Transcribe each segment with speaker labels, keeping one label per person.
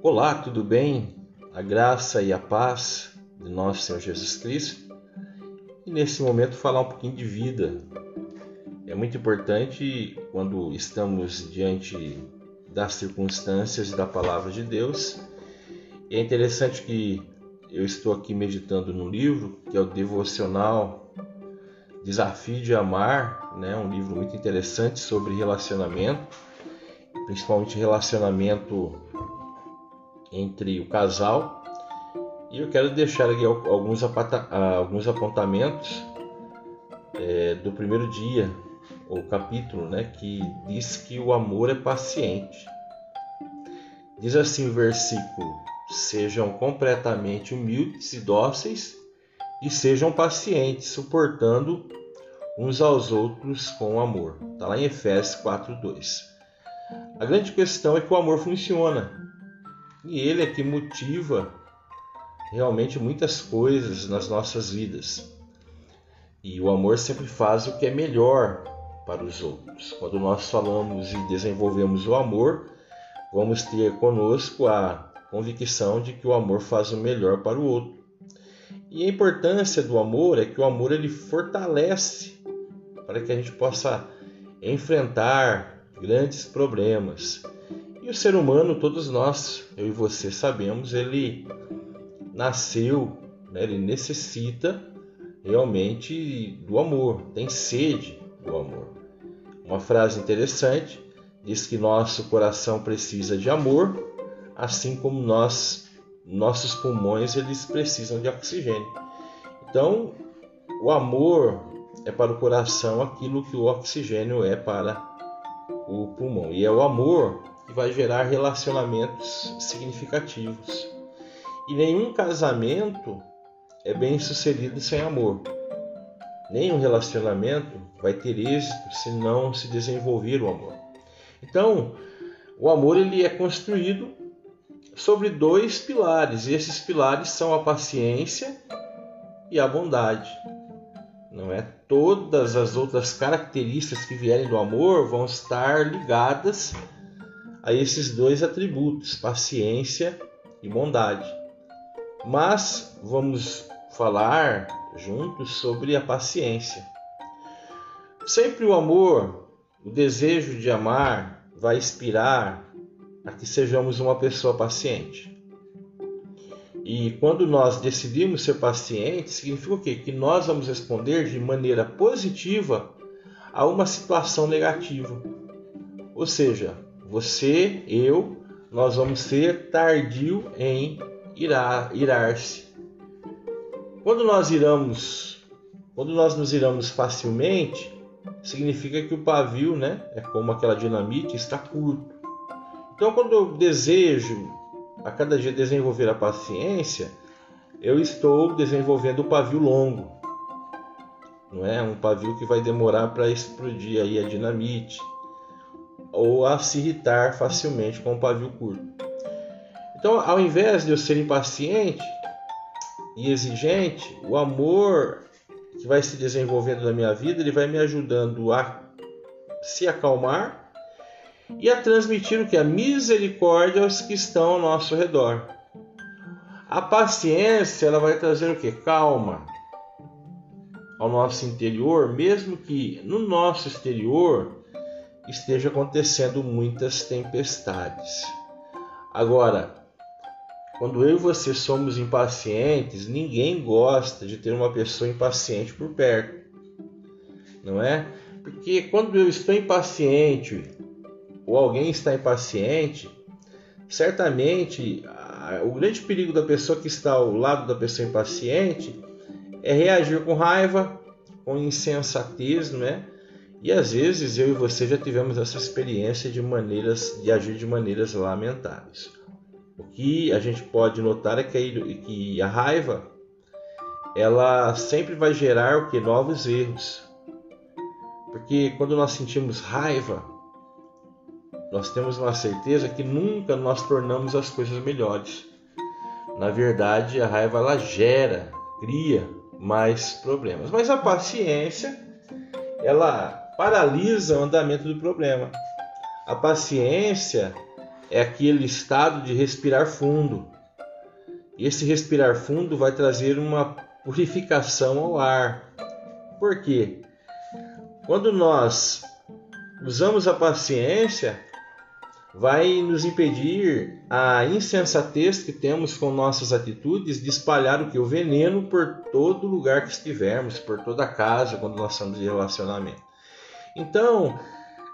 Speaker 1: Olá, tudo bem? A graça e a paz de nosso Senhor Jesus Cristo. E nesse momento falar um pouquinho de vida. É muito importante quando estamos diante das circunstâncias e da palavra de Deus. E é interessante que eu estou aqui meditando no livro, que é o devocional Desafio de Amar, né? um livro muito interessante sobre relacionamento, principalmente relacionamento entre o casal. E eu quero deixar aqui alguns, alguns apontamentos é, do primeiro dia, ou capítulo, né, que diz que o amor é paciente. Diz assim o versículo: Sejam completamente humildes e dóceis, e sejam pacientes, suportando uns aos outros com amor. Está lá em Efésios 4:2. A grande questão é que o amor funciona. E ele é que motiva realmente muitas coisas nas nossas vidas. E o amor sempre faz o que é melhor para os outros. Quando nós falamos e desenvolvemos o amor, vamos ter conosco a convicção de que o amor faz o melhor para o outro. E a importância do amor é que o amor ele fortalece para que a gente possa enfrentar grandes problemas. E o ser humano, todos nós, eu e você sabemos, ele nasceu, né, ele necessita realmente do amor, tem sede do amor. Uma frase interessante diz que nosso coração precisa de amor, assim como nós, nossos pulmões, eles precisam de oxigênio. Então, o amor é para o coração aquilo que o oxigênio é para o pulmão. E é o amor que vai gerar relacionamentos significativos. E nenhum casamento é bem sucedido sem amor. Nenhum relacionamento vai ter êxito se não se desenvolver o amor. Então, o amor ele é construído sobre dois pilares, e esses pilares são a paciência e a bondade não é? Todas as outras características que vierem do amor vão estar ligadas a esses dois atributos, paciência e bondade. Mas vamos falar juntos sobre a paciência. Sempre o amor, o desejo de amar, vai inspirar a que sejamos uma pessoa paciente. E quando nós decidimos ser pacientes, significa o quê? Que nós vamos responder de maneira positiva a uma situação negativa. Ou seja, você, eu, nós vamos ser tardio em irar, irar-se. Quando nós iramos, quando nós nos iramos facilmente, significa que o pavio, né, é como aquela dinamite, está curto. Então, quando eu desejo a cada dia desenvolver a paciência, eu estou desenvolvendo o pavio longo. Não é um pavio que vai demorar para explodir aí a dinamite ou a se irritar facilmente com um pavio curto. Então, ao invés de eu ser impaciente e exigente, o amor que vai se desenvolvendo na minha vida, ele vai me ajudando a se acalmar e a transmitir o que? A misericórdia aos que estão ao nosso redor. A paciência ela vai trazer o que? Calma ao nosso interior, mesmo que no nosso exterior esteja acontecendo muitas tempestades. Agora, quando eu e você somos impacientes, ninguém gosta de ter uma pessoa impaciente por perto, não é? Porque quando eu estou impaciente ou alguém está impaciente, certamente o grande perigo da pessoa que está ao lado da pessoa impaciente é reagir com raiva, com insensatez, né? E às vezes eu e você já tivemos essa experiência de maneiras de agir de maneiras lamentáveis. O que a gente pode notar é que a raiva ela sempre vai gerar o que novos erros. Porque quando nós sentimos raiva, nós temos uma certeza que nunca nós tornamos as coisas melhores. Na verdade, a raiva ela gera, cria mais problemas. Mas a paciência, ela paralisa o andamento do problema. A paciência, é aquele estado de respirar fundo. Esse respirar fundo vai trazer uma purificação ao ar. Por quê? Quando nós usamos a paciência, vai nos impedir a insensatez que temos com nossas atitudes de espalhar o que o veneno por todo lugar que estivermos, por toda a casa quando nós estamos em relacionamento. Então,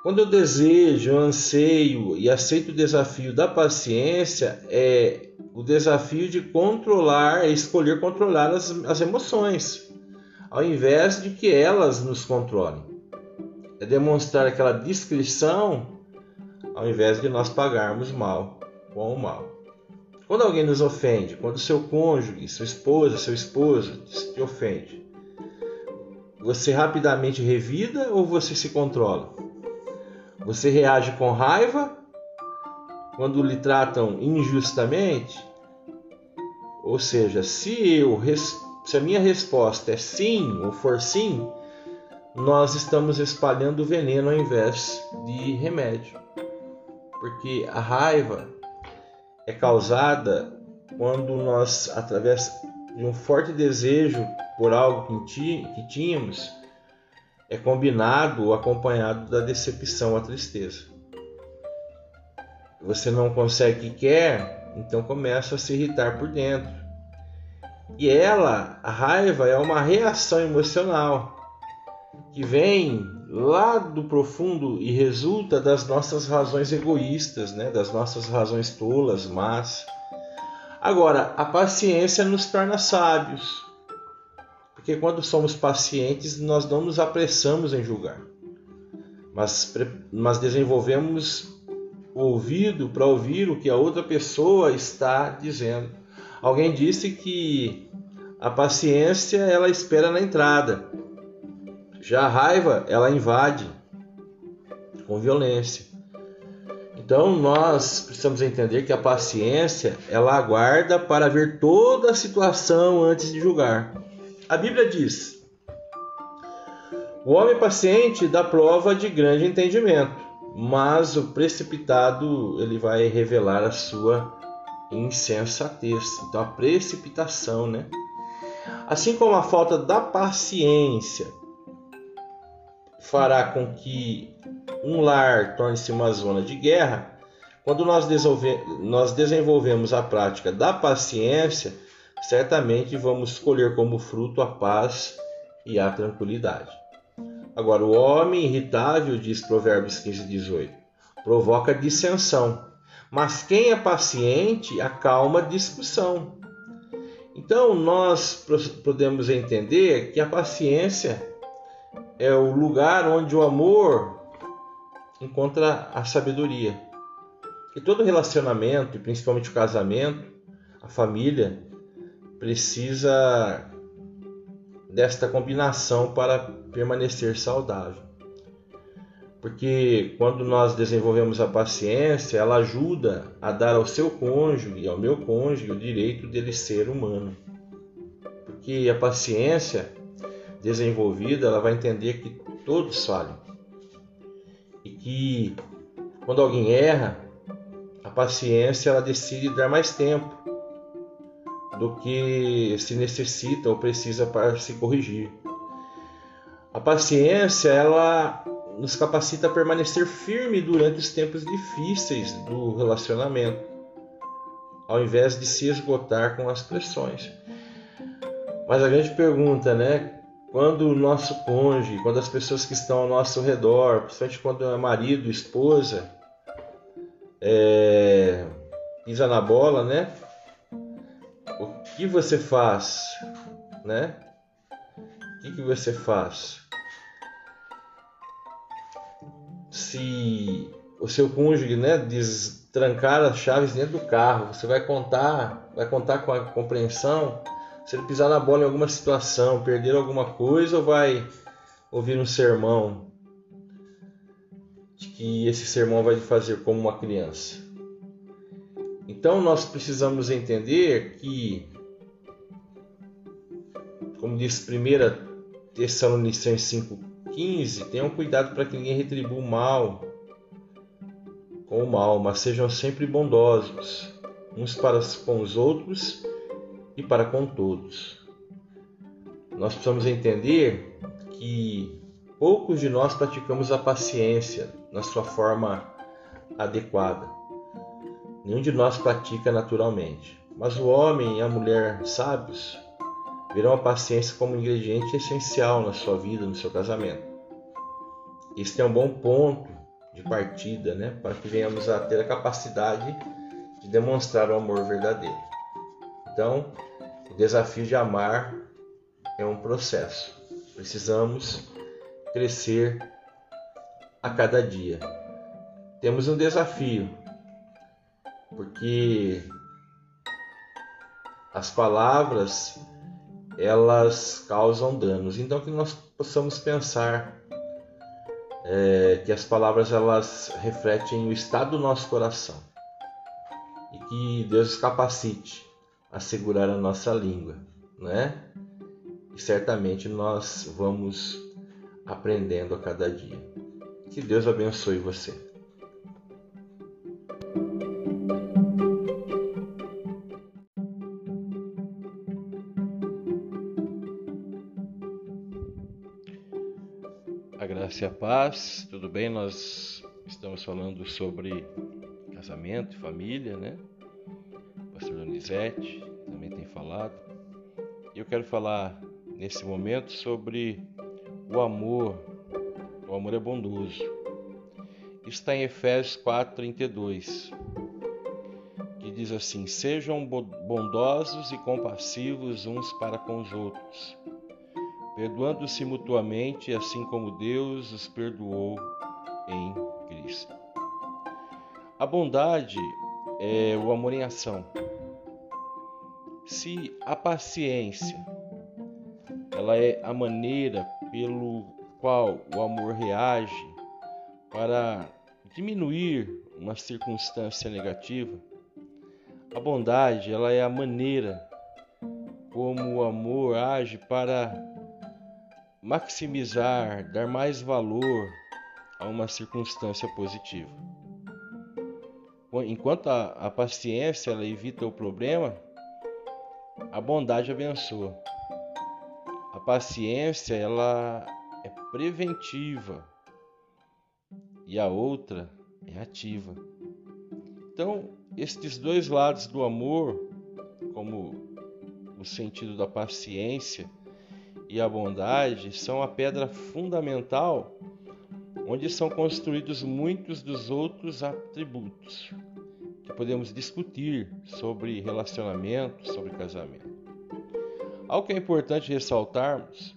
Speaker 1: quando eu desejo, anseio e aceito o desafio da paciência, é o desafio de controlar, escolher controlar as, as emoções, ao invés de que elas nos controlem. É demonstrar aquela discrição ao invés de nós pagarmos mal com o mal. Quando alguém nos ofende, quando seu cônjuge, sua esposa, seu esposo te ofende, você rapidamente revida ou você se controla? Você reage com raiva quando lhe tratam injustamente? Ou seja, se eu se a minha resposta é sim ou for sim, nós estamos espalhando veneno ao invés de remédio porque a raiva é causada quando nós, através um forte desejo por algo que tínhamos, é combinado ou acompanhado da decepção, a tristeza. Você não consegue o que quer, então começa a se irritar por dentro. E ela, a raiva, é uma reação emocional que vem lá do profundo e resulta das nossas razões egoístas, né? das nossas razões tolas, mas agora a paciência nos torna sábios, porque quando somos pacientes nós não nos apressamos em julgar, mas, mas desenvolvemos o ouvido para ouvir o que a outra pessoa está dizendo. Alguém disse que a paciência ela espera na entrada já a raiva, ela invade com violência. Então nós precisamos entender que a paciência, ela aguarda para ver toda a situação antes de julgar. A Bíblia diz: O homem paciente dá prova de grande entendimento, mas o precipitado ele vai revelar a sua insensatez. Então a precipitação, né? Assim como a falta da paciência fará com que um lar torne-se uma zona de guerra, quando nós, nós desenvolvemos a prática da paciência, certamente vamos colher como fruto a paz e a tranquilidade. Agora, o homem irritável, diz Provérbios 15, 18, provoca dissensão, mas quem é paciente acalma discussão. Então, nós podemos entender que a paciência é o lugar onde o amor encontra a sabedoria. E todo relacionamento, e principalmente o casamento, a família, precisa desta combinação para permanecer saudável. Porque quando nós desenvolvemos a paciência, ela ajuda a dar ao seu cônjuge, ao meu cônjuge, o direito dele ser humano. Porque a paciência desenvolvida, ela vai entender que todos falham. E que quando alguém erra, a paciência ela decide dar mais tempo do que se necessita ou precisa para se corrigir. A paciência ela nos capacita a permanecer firme durante os tempos difíceis do relacionamento, ao invés de se esgotar com as pressões. Mas a grande pergunta, né? Quando o nosso cônjuge, quando as pessoas que estão ao nosso redor, principalmente quando é marido, esposa, é, pisa na bola, né? O que você faz, né? O que, que você faz? Se o seu cônjuge, né, destrancar as chaves dentro do carro, você vai contar, vai contar com a compreensão se ele pisar na bola em alguma situação, perder alguma coisa, ou vai ouvir um sermão de que esse sermão vai fazer como uma criança? Então nós precisamos entender que, como diz 1 Tessalonicenses 5,15, tenham cuidado para que ninguém retribua o mal com o mal, mas sejam sempre bondosos, uns para com os outros e para com todos. Nós precisamos entender que poucos de nós praticamos a paciência na sua forma adequada. Nenhum de nós pratica naturalmente. Mas o homem e a mulher sábios verão a paciência como um ingrediente essencial na sua vida, no seu casamento. Este é um bom ponto de partida né, para que venhamos a ter a capacidade de demonstrar o amor verdadeiro. Então, o desafio de amar é um processo. Precisamos crescer a cada dia. Temos um desafio, porque as palavras elas causam danos. Então que nós possamos pensar é, que as palavras elas refletem o estado do nosso coração e que Deus capacite a segurar a nossa língua, né? E certamente nós vamos aprendendo a cada dia. Que Deus abençoe você. A graça e a paz, tudo bem? Nós estamos falando sobre casamento e família, né? Pastor Donizete também tem falado. Eu quero falar nesse momento sobre o amor. O amor é bondoso. Está em Efésios 4:32, que diz assim: Sejam bondosos e compassivos uns para com os outros, perdoando-se mutuamente, assim como Deus os perdoou em Cristo. A bondade é o amor em ação. Se a paciência ela é a maneira pelo qual o amor reage para diminuir uma circunstância negativa. A bondade, ela é a maneira como o amor age para maximizar, dar mais valor a uma circunstância positiva. Enquanto a, a paciência ela evita o problema, a bondade abençoa paciência ela é preventiva e a outra é ativa. Então, estes dois lados do amor, como o sentido da paciência e a bondade, são a pedra fundamental onde são construídos muitos dos outros atributos que podemos discutir sobre relacionamento, sobre casamento. Algo que é importante ressaltarmos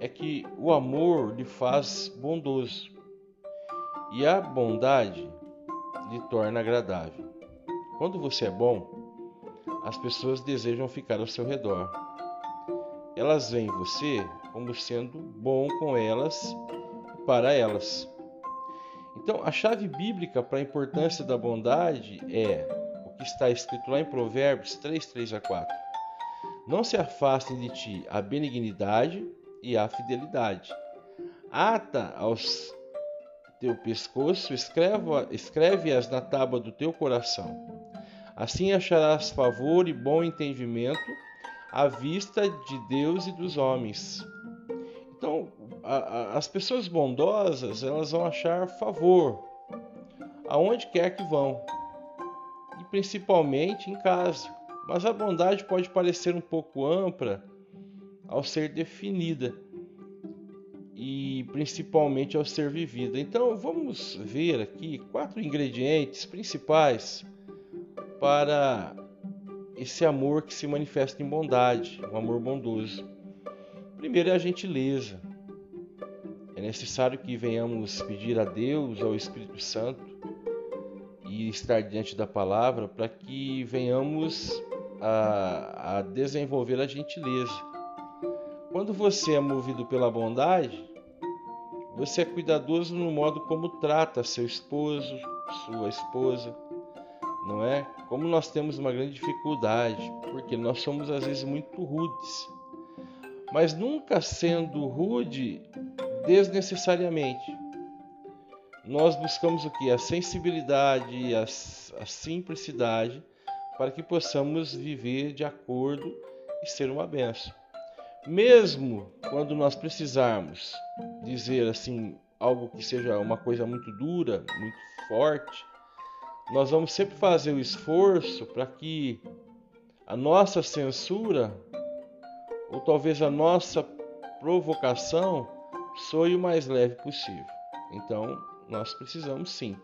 Speaker 1: é que o amor lhe faz bondoso e a bondade lhe torna agradável. Quando você é bom, as pessoas desejam ficar ao seu redor. Elas veem você como sendo bom com elas para elas. Então, a chave bíblica para a importância da bondade é o que está escrito lá em Provérbios 3, 3 a 4. Não se afastem de ti a benignidade e a fidelidade. Ata aos teu pescoço, escreve-as escreve na tábua do teu coração. Assim acharás favor e bom entendimento à vista de Deus e dos homens. A, a, as pessoas bondosas, elas vão achar favor aonde quer que vão, e principalmente em casa. Mas a bondade pode parecer um pouco ampla ao ser definida e principalmente ao ser vivida. Então vamos ver aqui quatro ingredientes principais para esse amor que se manifesta em bondade, um amor bondoso. Primeiro é a gentileza. É necessário que venhamos pedir a Deus, ao Espírito Santo, e estar diante da palavra para que venhamos a, a desenvolver a gentileza. Quando você é movido pela bondade, você é cuidadoso no modo como trata seu esposo, sua esposa, não é? Como nós temos uma grande dificuldade, porque nós somos às vezes muito rudes, mas nunca sendo rude desnecessariamente. nós buscamos o que? A sensibilidade, a, a simplicidade, para que possamos viver de acordo e ser uma benção. Mesmo quando nós precisarmos dizer assim algo que seja uma coisa muito dura, muito forte, nós vamos sempre fazer o esforço para que a nossa censura ou talvez a nossa provocação soe o mais leve possível. Então, nós precisamos sim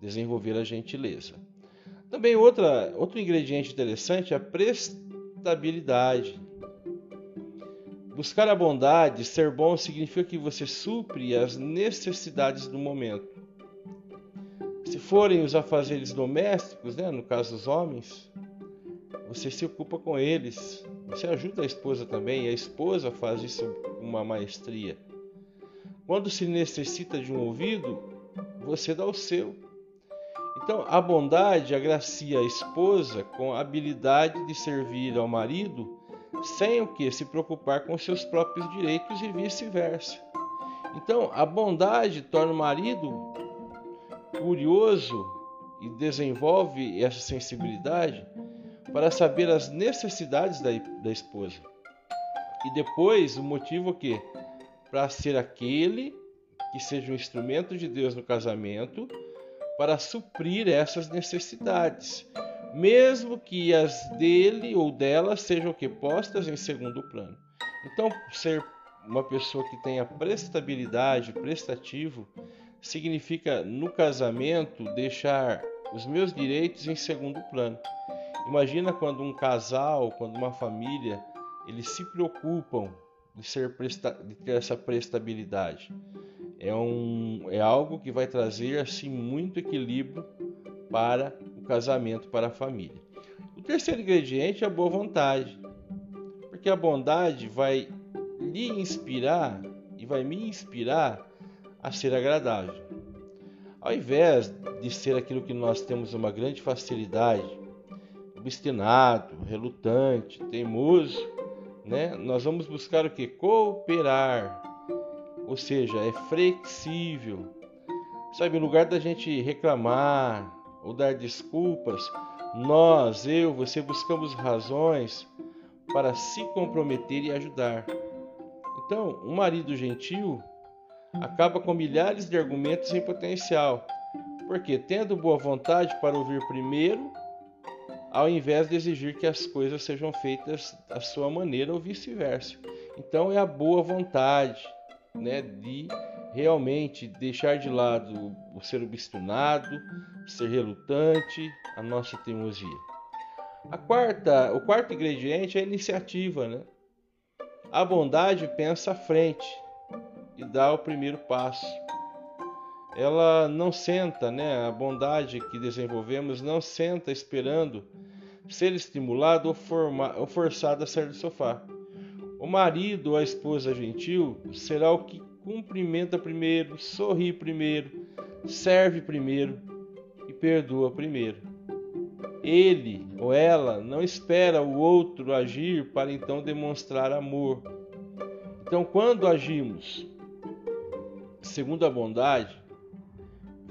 Speaker 1: desenvolver a gentileza. Também outra, outro ingrediente interessante é a prestabilidade. Buscar a bondade, ser bom, significa que você supre as necessidades do momento. Se forem os afazeres domésticos, né, no caso dos homens, você se ocupa com eles. Você ajuda a esposa também, e a esposa faz isso com uma maestria. Quando se necessita de um ouvido, você dá o seu. Então, a bondade agracia a esposa com a habilidade de servir ao marido sem o que se preocupar com seus próprios direitos e vice-versa. Então, a bondade torna o marido curioso e desenvolve essa sensibilidade para saber as necessidades da, da esposa. E depois, o motivo que para ser aquele que seja um instrumento de Deus no casamento para suprir essas necessidades, mesmo que as dele ou dela sejam que postas em segundo plano. Então, ser uma pessoa que tenha prestabilidade, prestativo, significa no casamento deixar os meus direitos em segundo plano. Imagina quando um casal, quando uma família, eles se preocupam de, ser presta, de ter essa prestabilidade. É, um, é algo que vai trazer assim muito equilíbrio para o casamento, para a família. O terceiro ingrediente é a boa vontade, porque a bondade vai lhe inspirar e vai me inspirar a ser agradável. Ao invés de ser aquilo que nós temos uma grande facilidade, obstinado, relutante, teimoso, né? Nós vamos buscar o que? Cooperar. Ou seja, é flexível. Sabe, em lugar da gente reclamar ou dar desculpas, nós, eu, você buscamos razões para se comprometer e ajudar. Então, um marido gentil acaba com milhares de argumentos em potencial, porque tendo boa vontade para ouvir primeiro ao invés de exigir que as coisas sejam feitas da sua maneira ou vice-versa. Então é a boa vontade, né, de realmente deixar de lado o ser obstinado, ser relutante, a nossa teimosia. A quarta, o quarto ingrediente é a iniciativa, né? A bondade pensa à frente e dá o primeiro passo. Ela não senta, né? A bondade que desenvolvemos não senta esperando ser estimulado ou, forma, ou a sair do sofá. O marido ou a esposa gentil será o que cumprimenta primeiro, sorri primeiro, serve primeiro e perdoa primeiro. Ele ou ela não espera o outro agir para então demonstrar amor. Então, quando agimos segundo a bondade,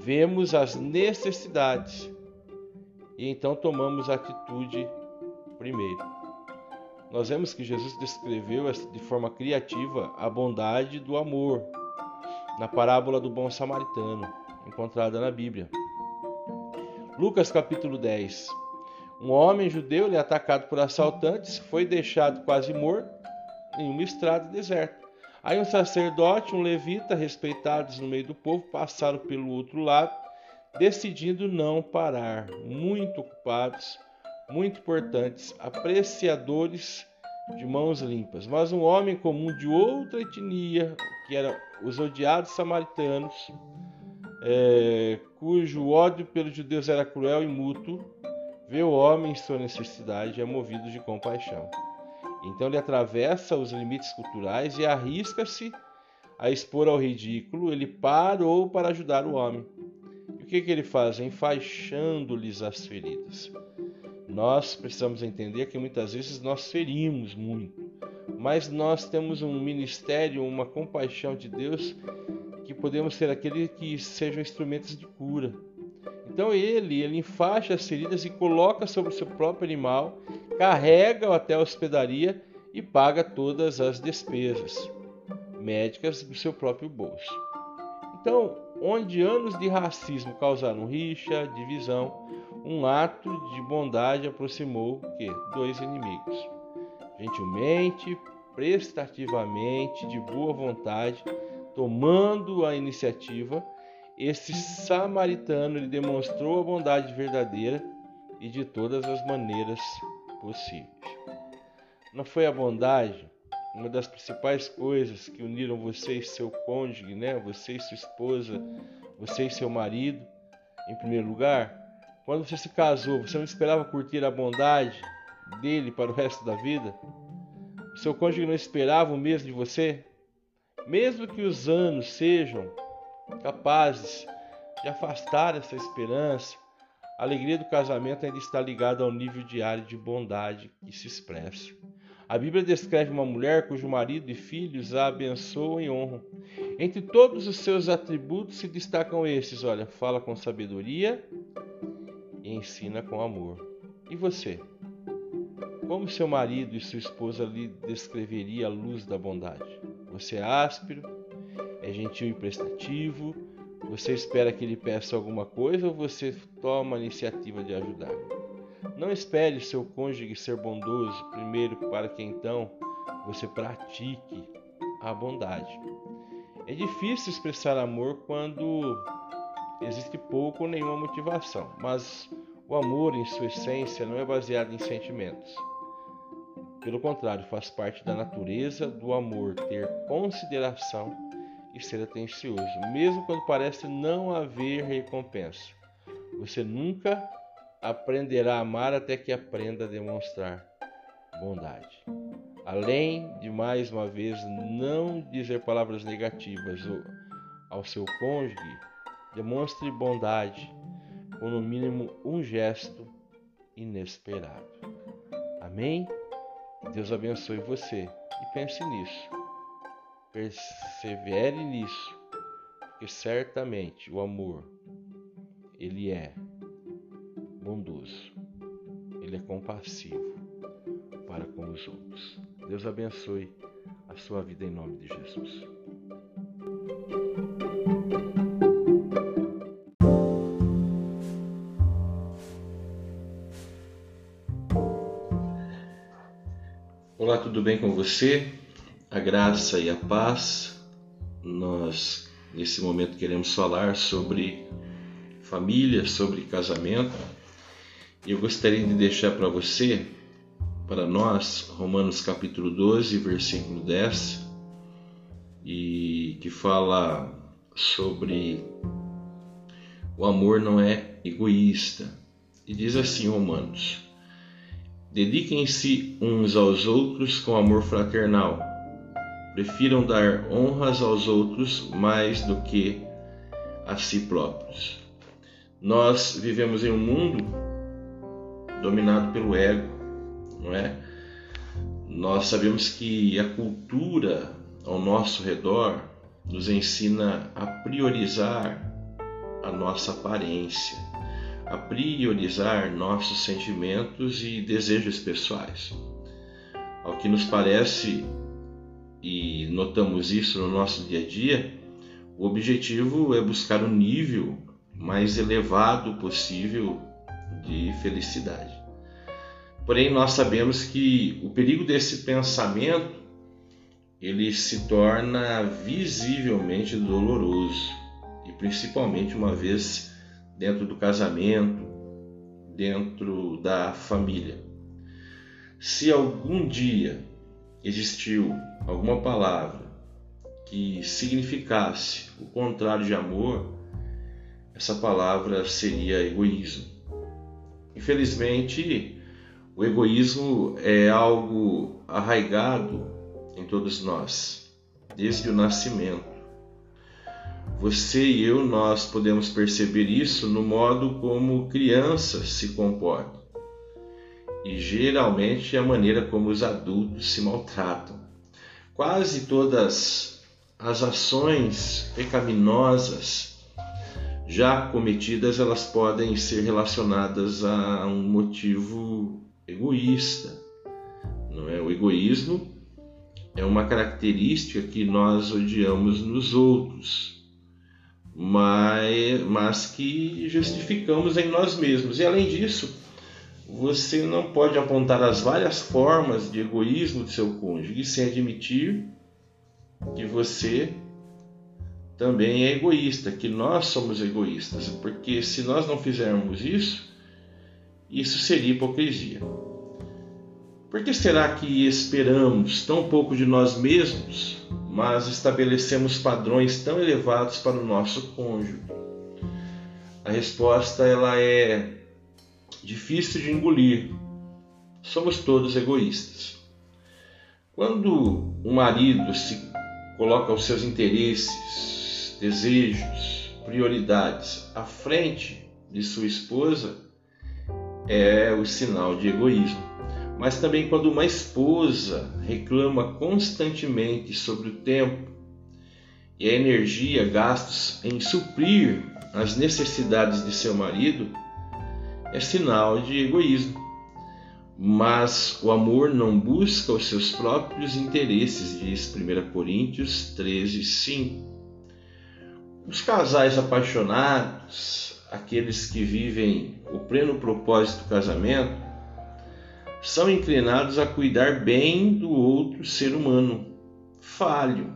Speaker 1: vemos as necessidades e então tomamos a atitude primeiro. Nós vemos que Jesus descreveu de forma criativa a bondade do amor na parábola do bom samaritano, encontrada na Bíblia. Lucas capítulo 10. Um homem judeu é atacado por assaltantes, foi deixado quase morto em uma estrada deserta. Aí um sacerdote, um levita, respeitados no meio do povo, passaram pelo outro lado decidindo não parar, muito ocupados, muito importantes, apreciadores de mãos limpas. Mas um homem comum de outra etnia, que era os odiados samaritanos, é, cujo ódio pelos judeus era cruel e mútuo, vê o homem em sua necessidade e é movido de compaixão. Então ele atravessa os limites culturais e arrisca-se a expor ao ridículo. Ele parou para ajudar o homem que, que ele faz? Enfaixando-lhes as feridas. Nós precisamos entender que muitas vezes nós ferimos muito, mas nós temos um ministério, uma compaixão de Deus que podemos ser aqueles que sejam instrumentos de cura. Então ele, ele enfaixa as feridas e coloca sobre o seu próprio animal, carrega-o até a hospedaria e paga todas as despesas médicas do seu próprio bolso. Então, onde anos de racismo causaram rixa, divisão, um ato de bondade aproximou que dois inimigos. Gentilmente, prestativamente, de boa vontade, tomando a iniciativa, esse samaritano lhe demonstrou a bondade verdadeira e de todas as maneiras possíveis. Não foi a bondade uma das principais coisas que uniram você e seu cônjuge, né? Você e sua esposa, você e seu marido, em primeiro lugar? Quando você se casou, você não esperava curtir a bondade dele para o resto da vida? Seu cônjuge não esperava o mesmo de você? Mesmo que os anos sejam capazes de afastar essa esperança, a alegria do casamento ainda está ligada ao nível diário de bondade que se expressa. A Bíblia descreve uma mulher cujo marido e filhos a abençoam e honram. Entre todos os seus atributos se destacam esses: olha, fala com sabedoria e ensina com amor. E você? Como seu marido e sua esposa lhe descreveria a luz da bondade? Você é áspero, é gentil e prestativo, você espera que ele peça alguma coisa ou você toma a iniciativa de ajudar? Não espere seu cônjuge ser bondoso primeiro para que então você pratique a bondade. É difícil expressar amor quando existe pouco ou nenhuma motivação, mas o amor, em sua essência, não é baseado em sentimentos. Pelo contrário, faz parte da natureza do amor ter consideração ser atencioso, mesmo quando parece não haver recompensa. Você nunca aprenderá a amar até que aprenda a demonstrar bondade. Além de mais uma vez não dizer palavras negativas ao seu cônjuge, demonstre bondade com no mínimo um gesto inesperado. Amém? Deus abençoe você e pense nisso. Persevere nisso, porque certamente o amor ele é bondoso, ele é compassivo para com os outros. Deus abençoe a sua vida em nome de Jesus. Olá, tudo bem com você? A graça e a paz. Nós, nesse momento, queremos falar sobre família, sobre casamento. Eu gostaria de deixar para você, para nós, Romanos capítulo 12, versículo 10, e que fala sobre o amor não é egoísta. E diz assim, Romanos: Dediquem-se uns aos outros com amor fraternal. Prefiram dar honras aos outros mais do que a si próprios. Nós vivemos em um mundo dominado pelo ego, não é? Nós sabemos que a cultura ao nosso redor nos ensina a priorizar a nossa aparência, a priorizar nossos sentimentos e desejos pessoais. Ao que nos parece, e notamos isso no nosso dia a dia, o objetivo é buscar o um nível mais elevado possível de felicidade. Porém, nós sabemos que o perigo desse pensamento ele se torna visivelmente doloroso e principalmente uma vez dentro do casamento, dentro da família. Se algum dia existiu alguma palavra que significasse o contrário de amor, essa palavra seria egoísmo. Infelizmente, o egoísmo é algo arraigado em todos nós, desde o nascimento. Você e eu, nós podemos perceber isso no modo como crianças se comportam e geralmente a maneira como os adultos se maltratam. Quase todas as ações pecaminosas já cometidas elas podem ser relacionadas a um motivo egoísta. Não é o egoísmo é uma característica que nós odiamos nos outros, mas, mas que justificamos em nós mesmos. E além disso, você não pode apontar as várias formas de egoísmo do seu cônjuge sem admitir que você também é egoísta, que nós somos egoístas, porque se nós não fizermos isso, isso seria hipocrisia. Por que será que esperamos tão pouco de nós mesmos, mas estabelecemos padrões tão elevados para o nosso cônjuge? A resposta ela é difícil de engolir. Somos todos egoístas. Quando o marido se coloca os seus interesses, desejos, prioridades à frente de sua esposa, é o sinal de egoísmo. Mas também quando uma esposa reclama constantemente sobre o tempo e a energia gastos em suprir as necessidades de seu marido, é sinal de egoísmo. Mas o amor não busca os seus próprios interesses, diz 1 Coríntios 13, 5. Os casais apaixonados, aqueles que vivem o pleno propósito do casamento, são inclinados a cuidar bem do outro ser humano falho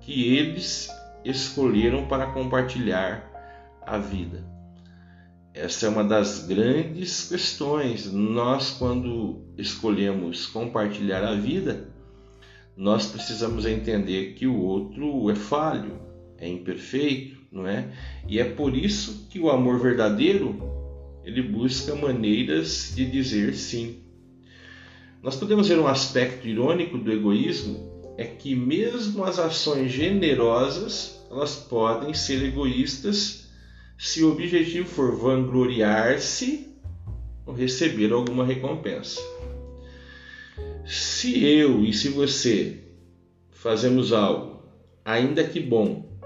Speaker 1: que eles escolheram para compartilhar a vida. Essa é uma das grandes questões. Nós, quando escolhemos compartilhar a vida, nós precisamos entender que o outro é falho, é imperfeito, não é? E é por isso que o amor verdadeiro ele busca maneiras de dizer sim. Nós podemos ver um aspecto irônico do egoísmo é que mesmo as ações generosas elas podem ser egoístas se o objetivo for vangloriar-se ou receber alguma recompensa. Se eu e se você fazemos algo, ainda que bom,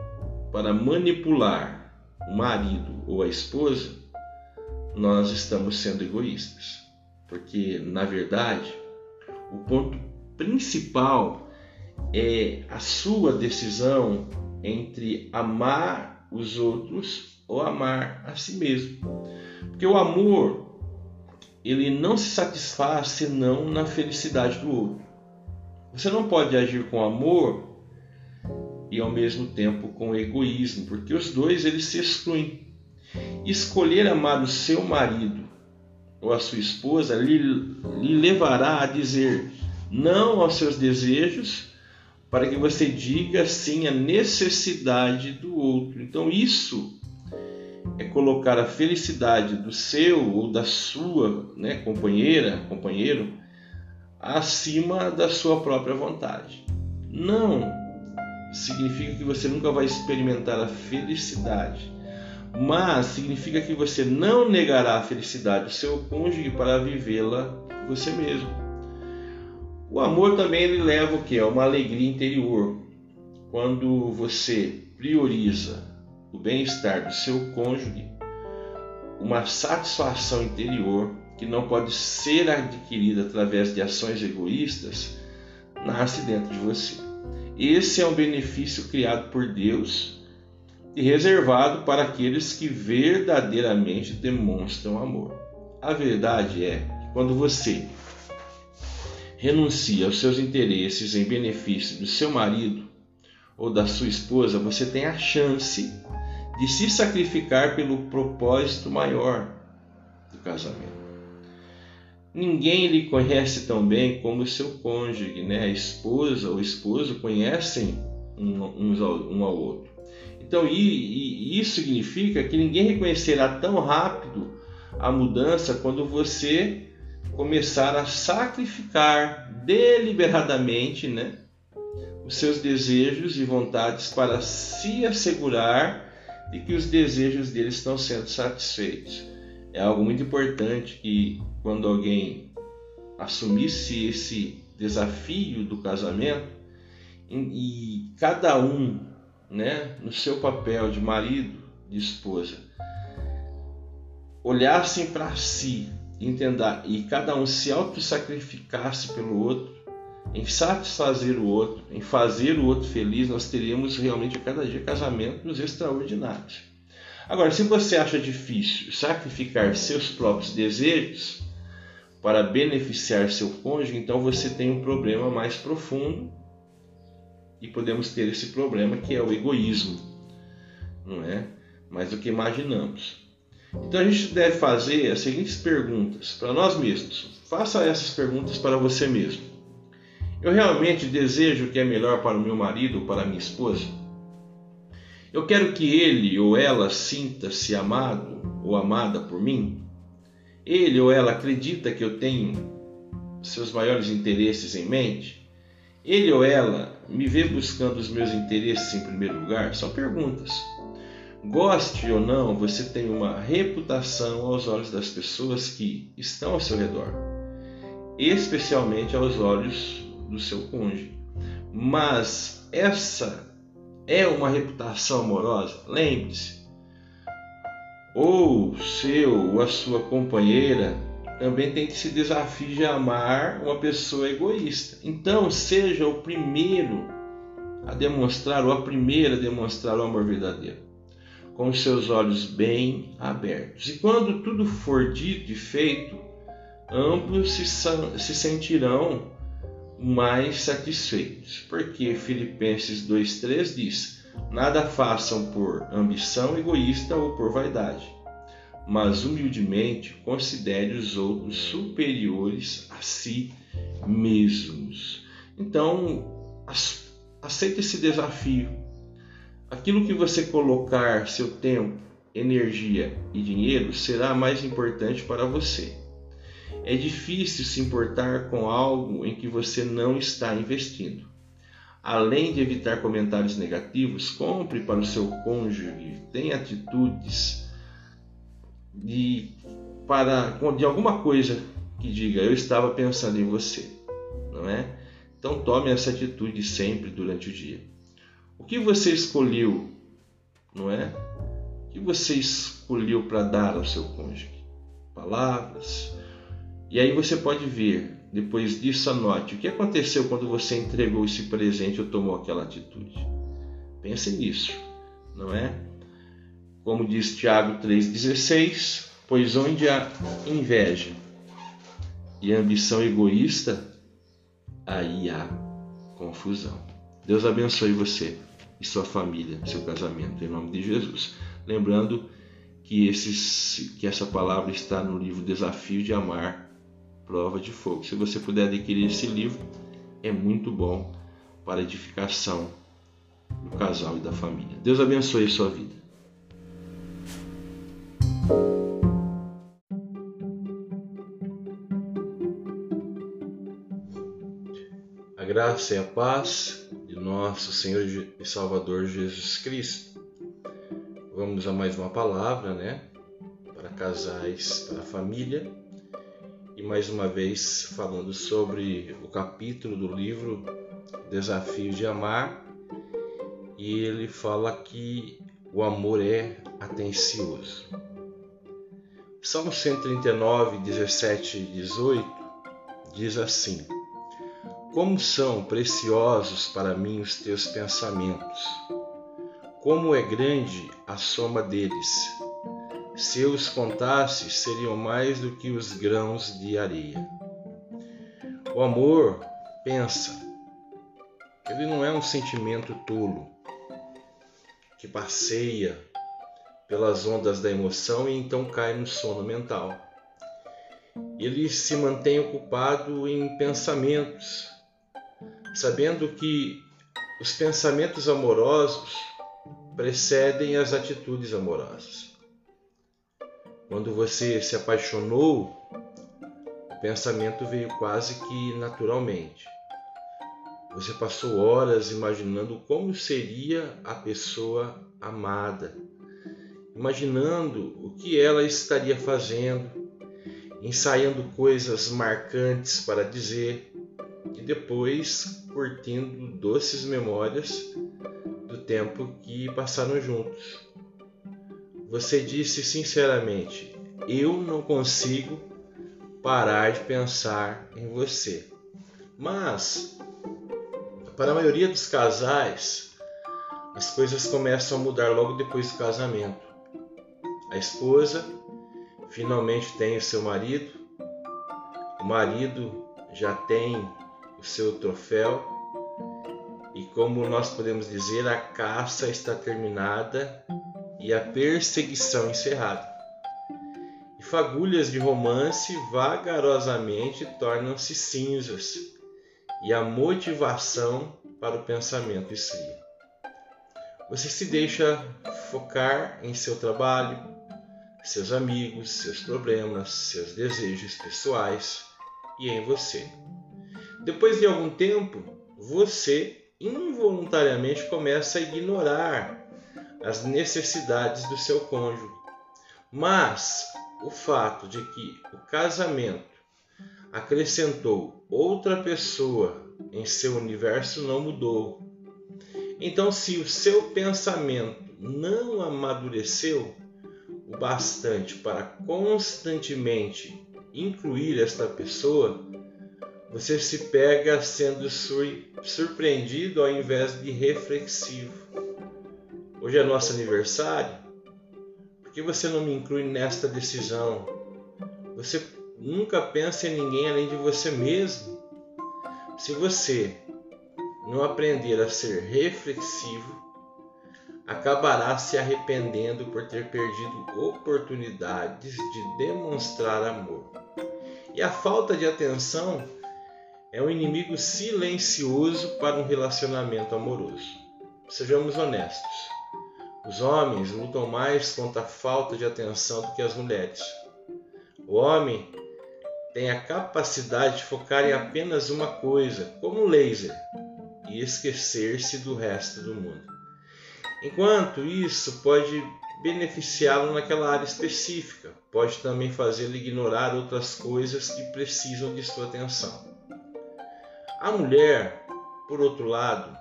Speaker 1: para manipular o marido ou a esposa, nós estamos sendo egoístas. Porque, na verdade, o ponto principal é a sua decisão entre amar os outros ou amar a si mesmo. Porque o amor, ele não se satisfaz senão na felicidade do outro. Você não pode agir com amor e ao mesmo tempo com egoísmo, porque os dois eles se excluem. Escolher amar o seu marido ou a sua esposa lhe, lhe levará a dizer não aos seus desejos para que você diga sim à necessidade do outro. Então isso é colocar a felicidade do seu ou da sua né, companheira, companheiro, acima da sua própria vontade. Não significa que você nunca vai experimentar a felicidade, mas significa que você não negará a felicidade do seu cônjuge para vivê-la você mesmo. O amor também ele leva o que? Uma alegria interior. Quando você prioriza o bem-estar do seu cônjuge, uma satisfação interior que não pode ser adquirida através de ações egoístas, nasce dentro de você. Esse é um benefício criado por Deus e reservado para aqueles que verdadeiramente demonstram amor. A verdade é que quando você renuncia aos seus interesses em benefício do seu marido ou da sua esposa, você tem a chance de se sacrificar pelo propósito maior do casamento. Ninguém lhe conhece tão bem como seu cônjuge, né? A esposa ou esposo conhecem uns ao, um ao outro. Então, e, e isso significa que ninguém reconhecerá tão rápido a mudança quando você começar a sacrificar deliberadamente, né? Os seus desejos e vontades para se assegurar e que os desejos deles estão sendo satisfeitos. É algo muito importante que quando alguém assumisse esse desafio do casamento, e cada um, né, no seu papel de marido, de esposa, olhassem para si, entender e cada um se auto-sacrificasse pelo outro, em satisfazer o outro, em fazer o outro feliz, nós teríamos realmente a cada dia casamentos extraordinários. Agora, se você acha difícil sacrificar seus próprios desejos para beneficiar seu cônjuge, então você tem um problema mais profundo e podemos ter esse problema que é o egoísmo, não é? Mais do que imaginamos. Então a gente deve fazer as seguintes perguntas para nós mesmos. Faça essas perguntas para você mesmo. Eu realmente desejo o que é melhor para o meu marido ou para a minha esposa? Eu quero que ele ou ela sinta-se amado ou amada por mim? Ele ou ela acredita que eu tenho seus maiores interesses em mente? Ele ou ela me vê buscando os meus interesses em primeiro lugar? São perguntas. Goste ou não, você tem uma reputação aos olhos das pessoas que estão ao seu redor, especialmente aos olhos do seu cônjuge. Mas essa é uma reputação amorosa? Lembre-se, ou seu ou a sua companheira também tem que se desafiar de amar uma pessoa egoísta. Então, seja o primeiro a demonstrar, ou a primeira a demonstrar o amor verdadeiro, com os seus olhos bem abertos. E quando tudo for dito e feito, ambos se, se sentirão mais satisfeitos. Porque Filipenses 2,3 diz: Nada façam por ambição egoísta ou por vaidade, mas humildemente considere os outros superiores a si mesmos. Então, aceite esse desafio. Aquilo que você colocar seu tempo, energia e dinheiro será mais importante para você. É difícil se importar com algo em que você não está investindo. Além de evitar comentários negativos, compre para o seu cônjuge, tenha atitudes de, para, de alguma coisa que diga eu estava pensando em você, não é? Então tome essa atitude sempre durante o dia. O que você escolheu, não é? O que você escolheu para dar ao seu cônjuge? Palavras, e aí você pode ver, depois disso, anote o que aconteceu quando você entregou esse presente ou tomou aquela atitude. Pense nisso, não é? Como diz Tiago 3,16, pois onde há inveja e ambição egoísta, aí há confusão. Deus abençoe você e sua família, seu casamento, em nome de Jesus. Lembrando que, esses, que essa palavra está no livro Desafio de Amar, Prova de Fogo. Se você puder adquirir esse livro, é muito bom para edificação do casal e da família. Deus abençoe a sua vida. A graça e a paz de nosso Senhor e Salvador Jesus Cristo. Vamos a mais uma palavra, né? Para casais, para família e mais uma vez falando sobre o capítulo do livro Desafio de Amar, e ele fala que o amor é atencioso. Salmo 139, 17 e 18 diz assim: Como são preciosos para mim os teus pensamentos, como é grande a soma deles. Se eu os contasse, seriam mais do que os grãos de areia. O amor pensa. Ele não é um sentimento tolo que passeia pelas ondas da emoção e então cai no sono mental. Ele se mantém ocupado em pensamentos, sabendo que os pensamentos amorosos precedem as atitudes amorosas. Quando você se apaixonou, o pensamento veio quase que naturalmente. Você passou horas imaginando como seria a pessoa amada, imaginando o que ela estaria fazendo, ensaiando coisas marcantes para dizer, e depois curtindo doces memórias do tempo que passaram juntos. Você disse sinceramente: Eu não consigo parar de pensar em você. Mas, para a maioria dos casais, as coisas começam a mudar logo depois do casamento. A esposa finalmente tem o seu marido, o marido já tem o seu troféu, e como nós podemos dizer, a caça está terminada e a perseguição encerrada. E fagulhas de romance vagarosamente tornam-se cinzas, e a motivação para o pensamento esfria. Você se deixa focar em seu trabalho, seus amigos, seus problemas, seus desejos pessoais e em você. Depois de algum tempo, você involuntariamente começa a ignorar as necessidades do seu cônjuge. Mas o fato de que o casamento acrescentou outra pessoa em seu universo não mudou. Então, se o seu pensamento não amadureceu o bastante para constantemente incluir esta pessoa, você se pega sendo surpreendido ao invés de reflexivo. Hoje é nosso aniversário. Por que você não me inclui nesta decisão? Você nunca pensa em ninguém além de você mesmo. Se você não aprender a ser reflexivo, acabará se arrependendo por ter perdido oportunidades de demonstrar amor. E a falta de atenção é um inimigo silencioso para um relacionamento amoroso. Sejamos honestos. Os homens lutam mais contra a falta de atenção do que as mulheres. O homem tem a capacidade de focar em apenas uma coisa, como um laser, e esquecer-se do resto do mundo. Enquanto isso pode beneficiá-lo naquela área específica, pode também fazê-lo ignorar outras coisas que precisam de sua atenção. A mulher, por outro lado,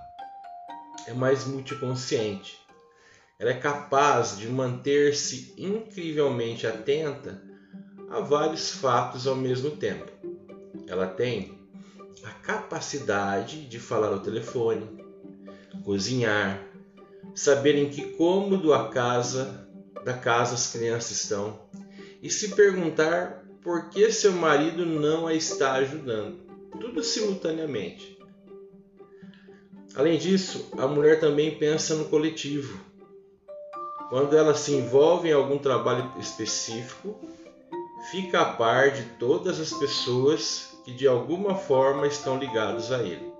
Speaker 1: é mais multiconsciente. Ela é capaz de manter-se incrivelmente atenta a vários fatos ao mesmo tempo. Ela tem a capacidade de falar ao telefone, cozinhar, saber em que cômodo a casa da casa as crianças estão e se perguntar por que seu marido não a está ajudando, tudo simultaneamente. Além disso, a mulher também pensa no coletivo. Quando ela se envolve em algum trabalho específico, fica a par de todas as pessoas que de alguma forma estão ligados a ele.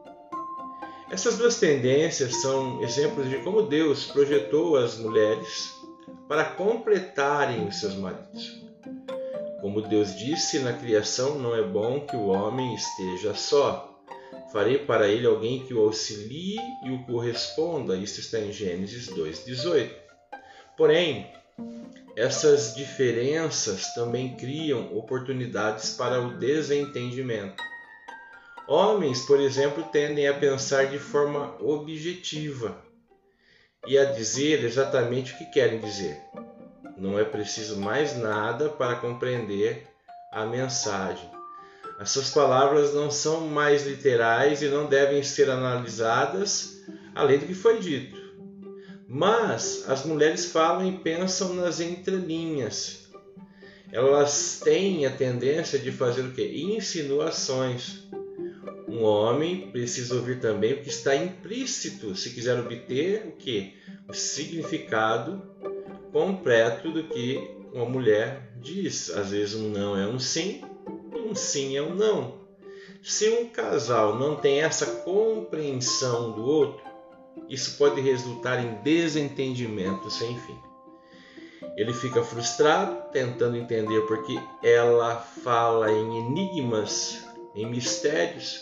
Speaker 1: Essas duas tendências são exemplos de como Deus projetou as mulheres para completarem os seus maridos. Como Deus disse na criação, não é bom que o homem esteja só. Farei para ele alguém que o auxilie e o corresponda. Isso está em Gênesis 2,18. Porém, essas diferenças também criam oportunidades para o desentendimento. Homens, por exemplo, tendem a pensar de forma objetiva e a dizer exatamente o que querem dizer. Não é preciso mais nada para compreender a mensagem. As suas palavras não são mais literais e não devem ser analisadas além do que foi dito. Mas as mulheres falam e pensam nas entrelinhas. Elas têm a tendência de fazer o que? Insinuações. Um homem precisa ouvir também o que está implícito se quiser obter o que? O significado completo do que uma mulher diz. Às vezes um não é um sim e um sim é um não. Se um casal não tem essa compreensão do outro, isso pode resultar em desentendimento sem fim. Ele fica frustrado, tentando entender porque ela fala em enigmas, em mistérios,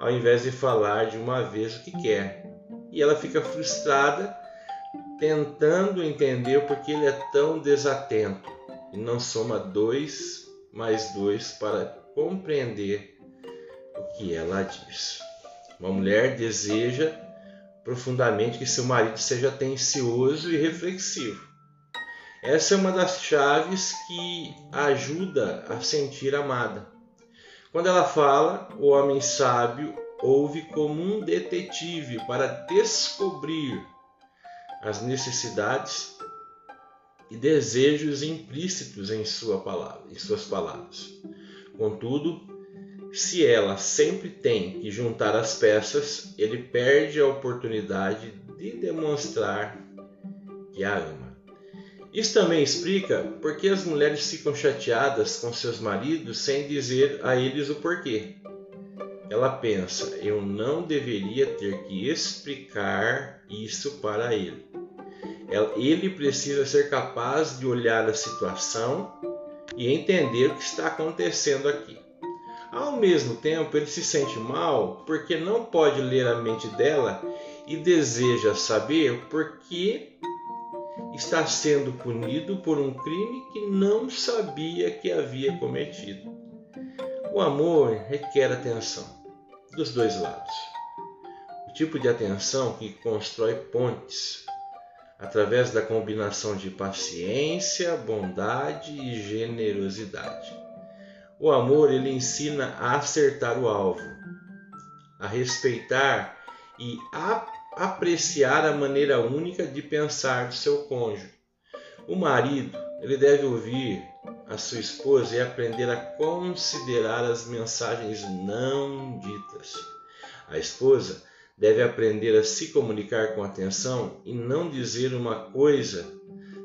Speaker 1: ao invés de falar de uma vez o que quer. E ela fica frustrada, tentando entender porque ele é tão desatento e não soma dois mais dois para compreender o que ela diz. Uma mulher deseja profundamente que seu marido seja atencioso e reflexivo. Essa é uma das chaves que ajuda a sentir amada. Quando ela fala, o homem sábio ouve como um detetive para descobrir as necessidades e desejos implícitos em, sua palavra, em suas palavras. Contudo, se ela sempre tem que juntar as peças, ele perde a oportunidade de demonstrar que a ama. Isso também explica por que as mulheres ficam chateadas com seus maridos sem dizer a eles o porquê. Ela pensa: eu não deveria ter que explicar isso para ele. Ele precisa ser capaz de olhar a situação e entender o que está acontecendo aqui. Ao mesmo tempo, ele se sente mal porque não pode ler a mente dela e deseja saber por que está sendo punido por um crime que não sabia que havia cometido. O amor requer atenção dos dois lados. O tipo de atenção que constrói pontes através da combinação de paciência, bondade e generosidade. O amor ele ensina a acertar o alvo, a respeitar e a apreciar a maneira única de pensar do seu cônjuge. O marido ele deve ouvir a sua esposa e aprender a considerar as mensagens não ditas. A esposa deve aprender a se comunicar com atenção e não dizer uma coisa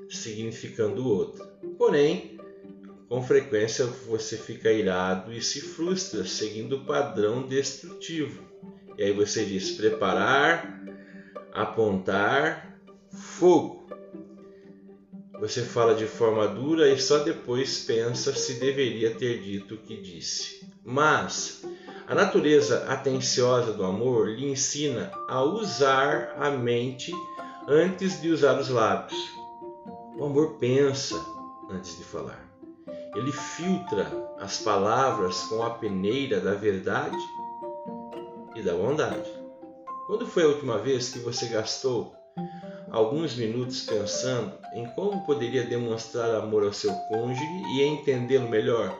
Speaker 1: significando outra. Porém, com frequência você fica irado e se frustra seguindo o padrão destrutivo. E aí você diz preparar, apontar, fogo. Você fala de forma dura e só depois pensa se deveria ter dito o que disse. Mas a natureza atenciosa do amor lhe ensina a usar a mente antes de usar os lábios. O amor pensa antes de falar. Ele filtra as palavras com a peneira da verdade e da bondade. Quando foi a última vez que você gastou alguns minutos pensando em como poderia demonstrar amor ao seu cônjuge e entendê-lo melhor?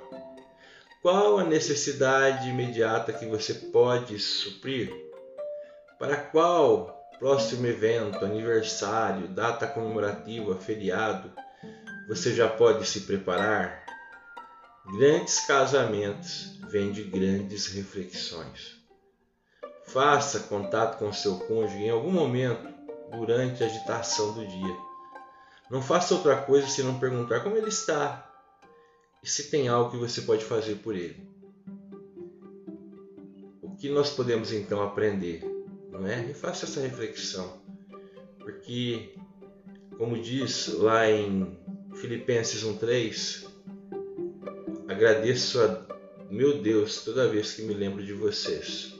Speaker 1: Qual a necessidade imediata que você pode suprir? Para qual próximo evento, aniversário, data comemorativa, feriado, você já pode se preparar? Grandes casamentos vêm de grandes reflexões. Faça contato com seu cônjuge em algum momento durante a agitação do dia. Não faça outra coisa se não perguntar como ele está, e se tem algo que você pode fazer por ele. O que nós podemos então aprender? Não é? E faça essa reflexão, porque, como diz lá em Filipenses 1,3, agradeço a meu Deus toda vez que me lembro de vocês.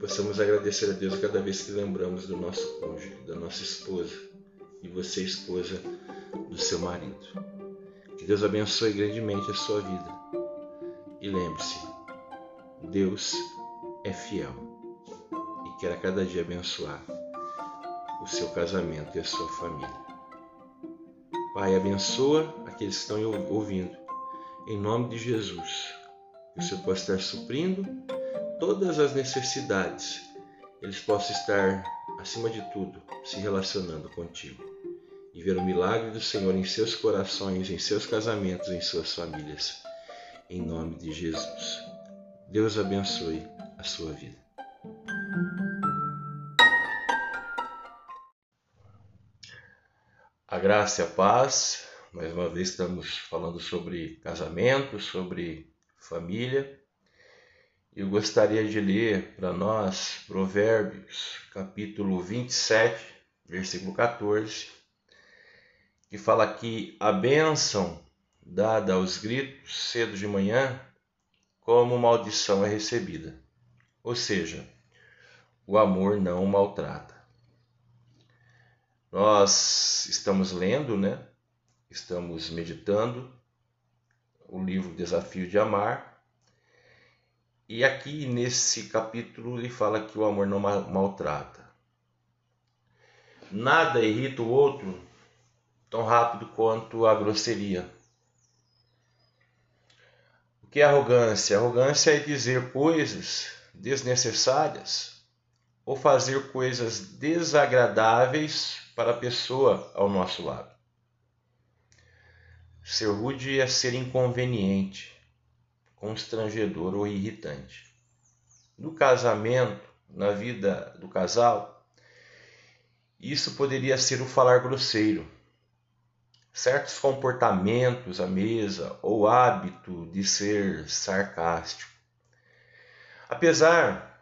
Speaker 1: Possamos agradecer a Deus cada vez que lembramos do nosso cônjuge, da nossa esposa, e você, esposa, do seu marido. Deus abençoe grandemente a sua vida. E lembre-se, Deus é fiel e quer a cada dia abençoar o seu casamento e a sua família. Pai, abençoa aqueles que estão ouvindo, em nome de Jesus. Que Senhor possa estar suprindo todas as necessidades, eles possam estar, acima de tudo, se relacionando contigo e ver o milagre do Senhor em seus corações, em seus casamentos, em suas famílias. Em nome de Jesus. Deus abençoe a sua vida. A graça e a paz. Mais uma vez estamos falando sobre casamento, sobre família. Eu gostaria de ler para nós Provérbios, capítulo 27, versículo 14 que fala que a bênção dada aos gritos cedo de manhã, como maldição é recebida. Ou seja, o amor não maltrata. Nós estamos lendo, né? Estamos meditando o livro Desafio de Amar. E aqui nesse capítulo ele fala que o amor não maltrata. Nada irrita o outro tão rápido quanto a grosseria. O que é arrogância? Arrogância é dizer coisas desnecessárias ou fazer coisas desagradáveis para a pessoa ao nosso lado. Ser rude é ser inconveniente, constrangedor ou irritante. No casamento, na vida do casal, isso poderia ser o falar grosseiro certos comportamentos à mesa ou hábito de ser sarcástico. Apesar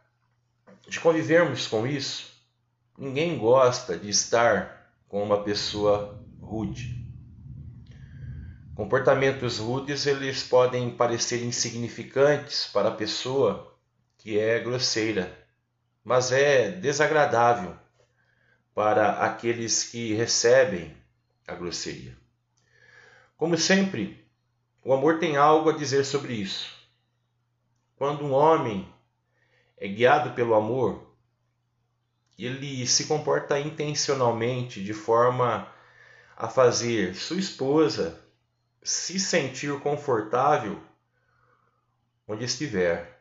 Speaker 1: de convivermos com isso, ninguém gosta de estar com uma pessoa rude. Comportamentos rudes eles podem parecer insignificantes para a pessoa que é grosseira, mas é desagradável para aqueles que recebem a grosseria. Como sempre, o amor tem algo a dizer sobre isso. Quando um homem é guiado pelo amor, ele se comporta intencionalmente de forma a fazer sua esposa se sentir confortável onde estiver.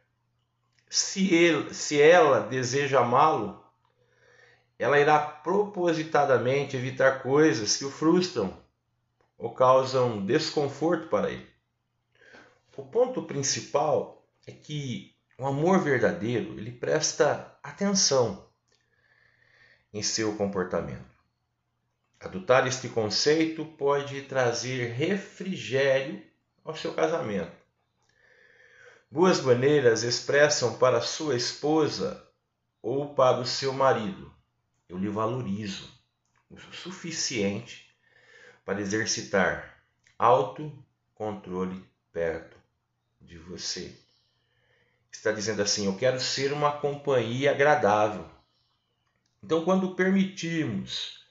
Speaker 1: Se, ele, se ela deseja amá-lo, ela irá propositadamente evitar coisas que o frustram ou causam desconforto para ele. O ponto principal é que o amor verdadeiro ele presta atenção em seu comportamento. Adotar este conceito pode trazer refrigério ao seu casamento. Boas maneiras expressam para sua esposa ou para o seu marido: Eu lhe valorizo o suficiente para exercitar autocontrole perto de você. Está dizendo assim: Eu quero ser uma companhia agradável. Então, quando permitirmos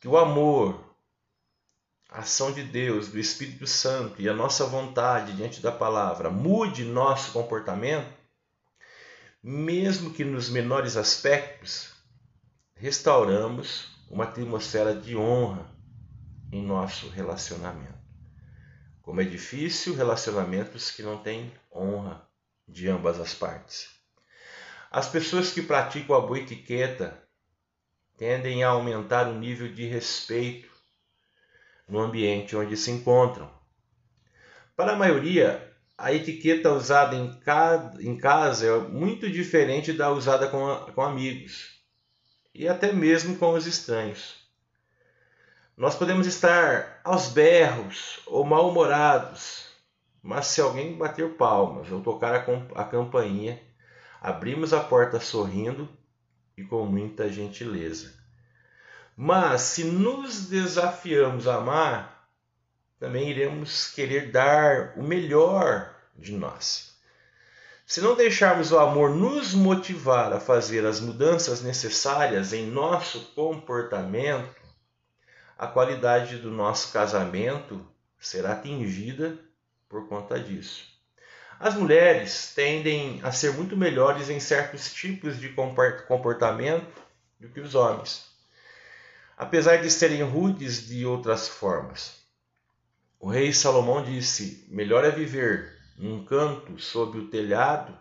Speaker 1: que o amor, a ação de Deus, do Espírito Santo e a nossa vontade diante da palavra mude nosso comportamento, mesmo que nos menores aspectos, restauramos uma atmosfera de honra em nosso relacionamento. Como é difícil relacionamentos que não têm honra de ambas as partes. As pessoas que praticam a boa etiqueta tendem a aumentar o nível de respeito no ambiente onde se encontram. Para a maioria, a etiqueta usada em, casa é muito diferente da usada com, amigos e até mesmo com os estranhos. Nós podemos estar aos berros ou mal-humorados, mas se alguém bater palmas ou tocar a, a campainha, abrimos a porta sorrindo e com muita gentileza. Mas se nos desafiamos a amar, também iremos querer dar o melhor de nós. Se não deixarmos o amor nos motivar a fazer as mudanças necessárias em nosso comportamento, a qualidade do nosso casamento será atingida por conta disso. As mulheres tendem a ser muito melhores em certos tipos de comportamento do que os homens, apesar de serem rudes de outras formas. O rei Salomão disse: Melhor é viver num canto sob o telhado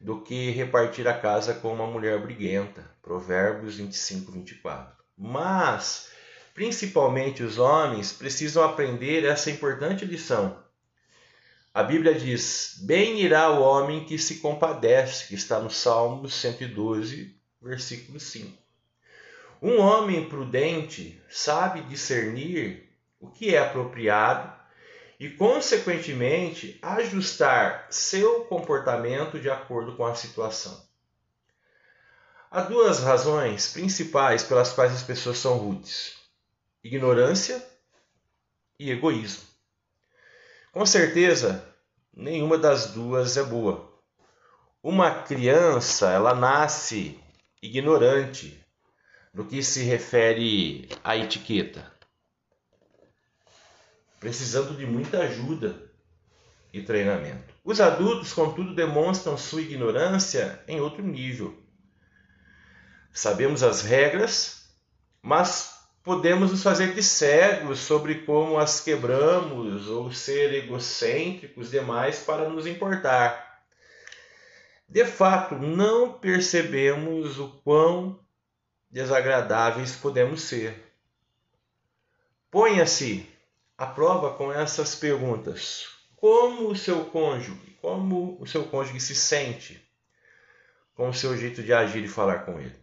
Speaker 1: do que repartir a casa com uma mulher briguenta. Provérbios 25, 24. Mas principalmente os homens, precisam aprender essa importante lição. A Bíblia diz: Bem irá o homem que se compadece, que está no Salmo 112, versículo 5. Um homem prudente sabe discernir o que é apropriado e, consequentemente, ajustar seu comportamento de acordo com a situação. Há duas razões principais pelas quais as pessoas são rudes ignorância e egoísmo. Com certeza, nenhuma das duas é boa. Uma criança, ela nasce ignorante no que se refere à etiqueta, precisando de muita ajuda e treinamento. Os adultos, contudo, demonstram sua ignorância em outro nível. Sabemos as regras, mas podemos nos fazer de cegos sobre como as quebramos ou ser egocêntricos demais para nos importar. De fato, não percebemos o quão desagradáveis podemos ser. Ponha-se à prova com essas perguntas. Como o seu cônjuge, como o seu cônjuge se sente com o seu jeito de agir e falar com ele?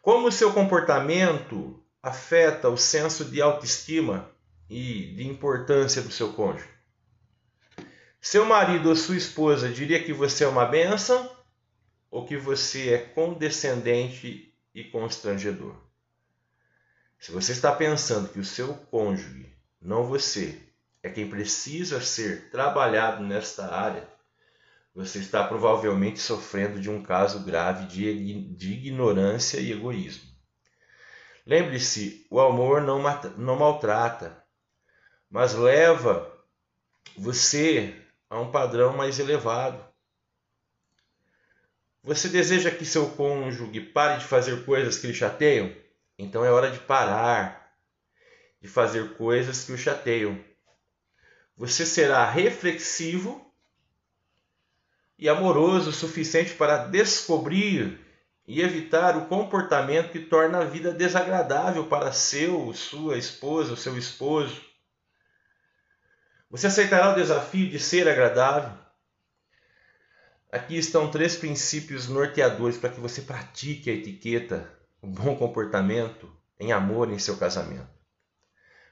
Speaker 1: Como o seu comportamento afeta o senso de autoestima e de importância do seu cônjuge? Seu marido ou sua esposa diria que você é uma bênção ou que você é condescendente e constrangedor? Se você está pensando que o seu cônjuge, não você, é quem precisa ser trabalhado nesta área, você está provavelmente sofrendo de um caso grave de, de ignorância e egoísmo. Lembre-se, o amor não, não maltrata, mas leva você a um padrão mais elevado. Você deseja que seu cônjuge pare de fazer coisas que lhe chateiam? Então é hora de parar de fazer coisas que o chateiam. Você será reflexivo e amoroso o suficiente para descobrir e evitar o comportamento que torna a vida desagradável para seu, sua esposa, seu esposo. Você aceitará o desafio de ser agradável? Aqui estão três princípios norteadores para que você pratique a etiqueta, o bom comportamento em amor em seu casamento.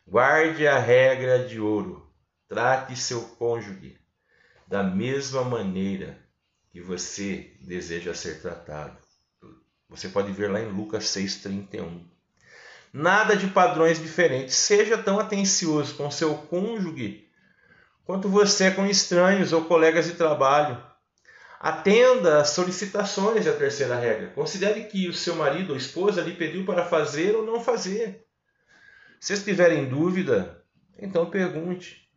Speaker 1: Guarde a regra de ouro. Trate seu cônjuge da mesma maneira que você deseja ser tratado. Você pode ver lá em Lucas 6,31. Nada de padrões diferentes. Seja tão atencioso com seu cônjuge quanto você com estranhos ou colegas de trabalho. Atenda às solicitações é a terceira regra. Considere que o seu marido ou esposa lhe pediu para fazer ou não fazer. Se estiver em dúvida, então pergunte.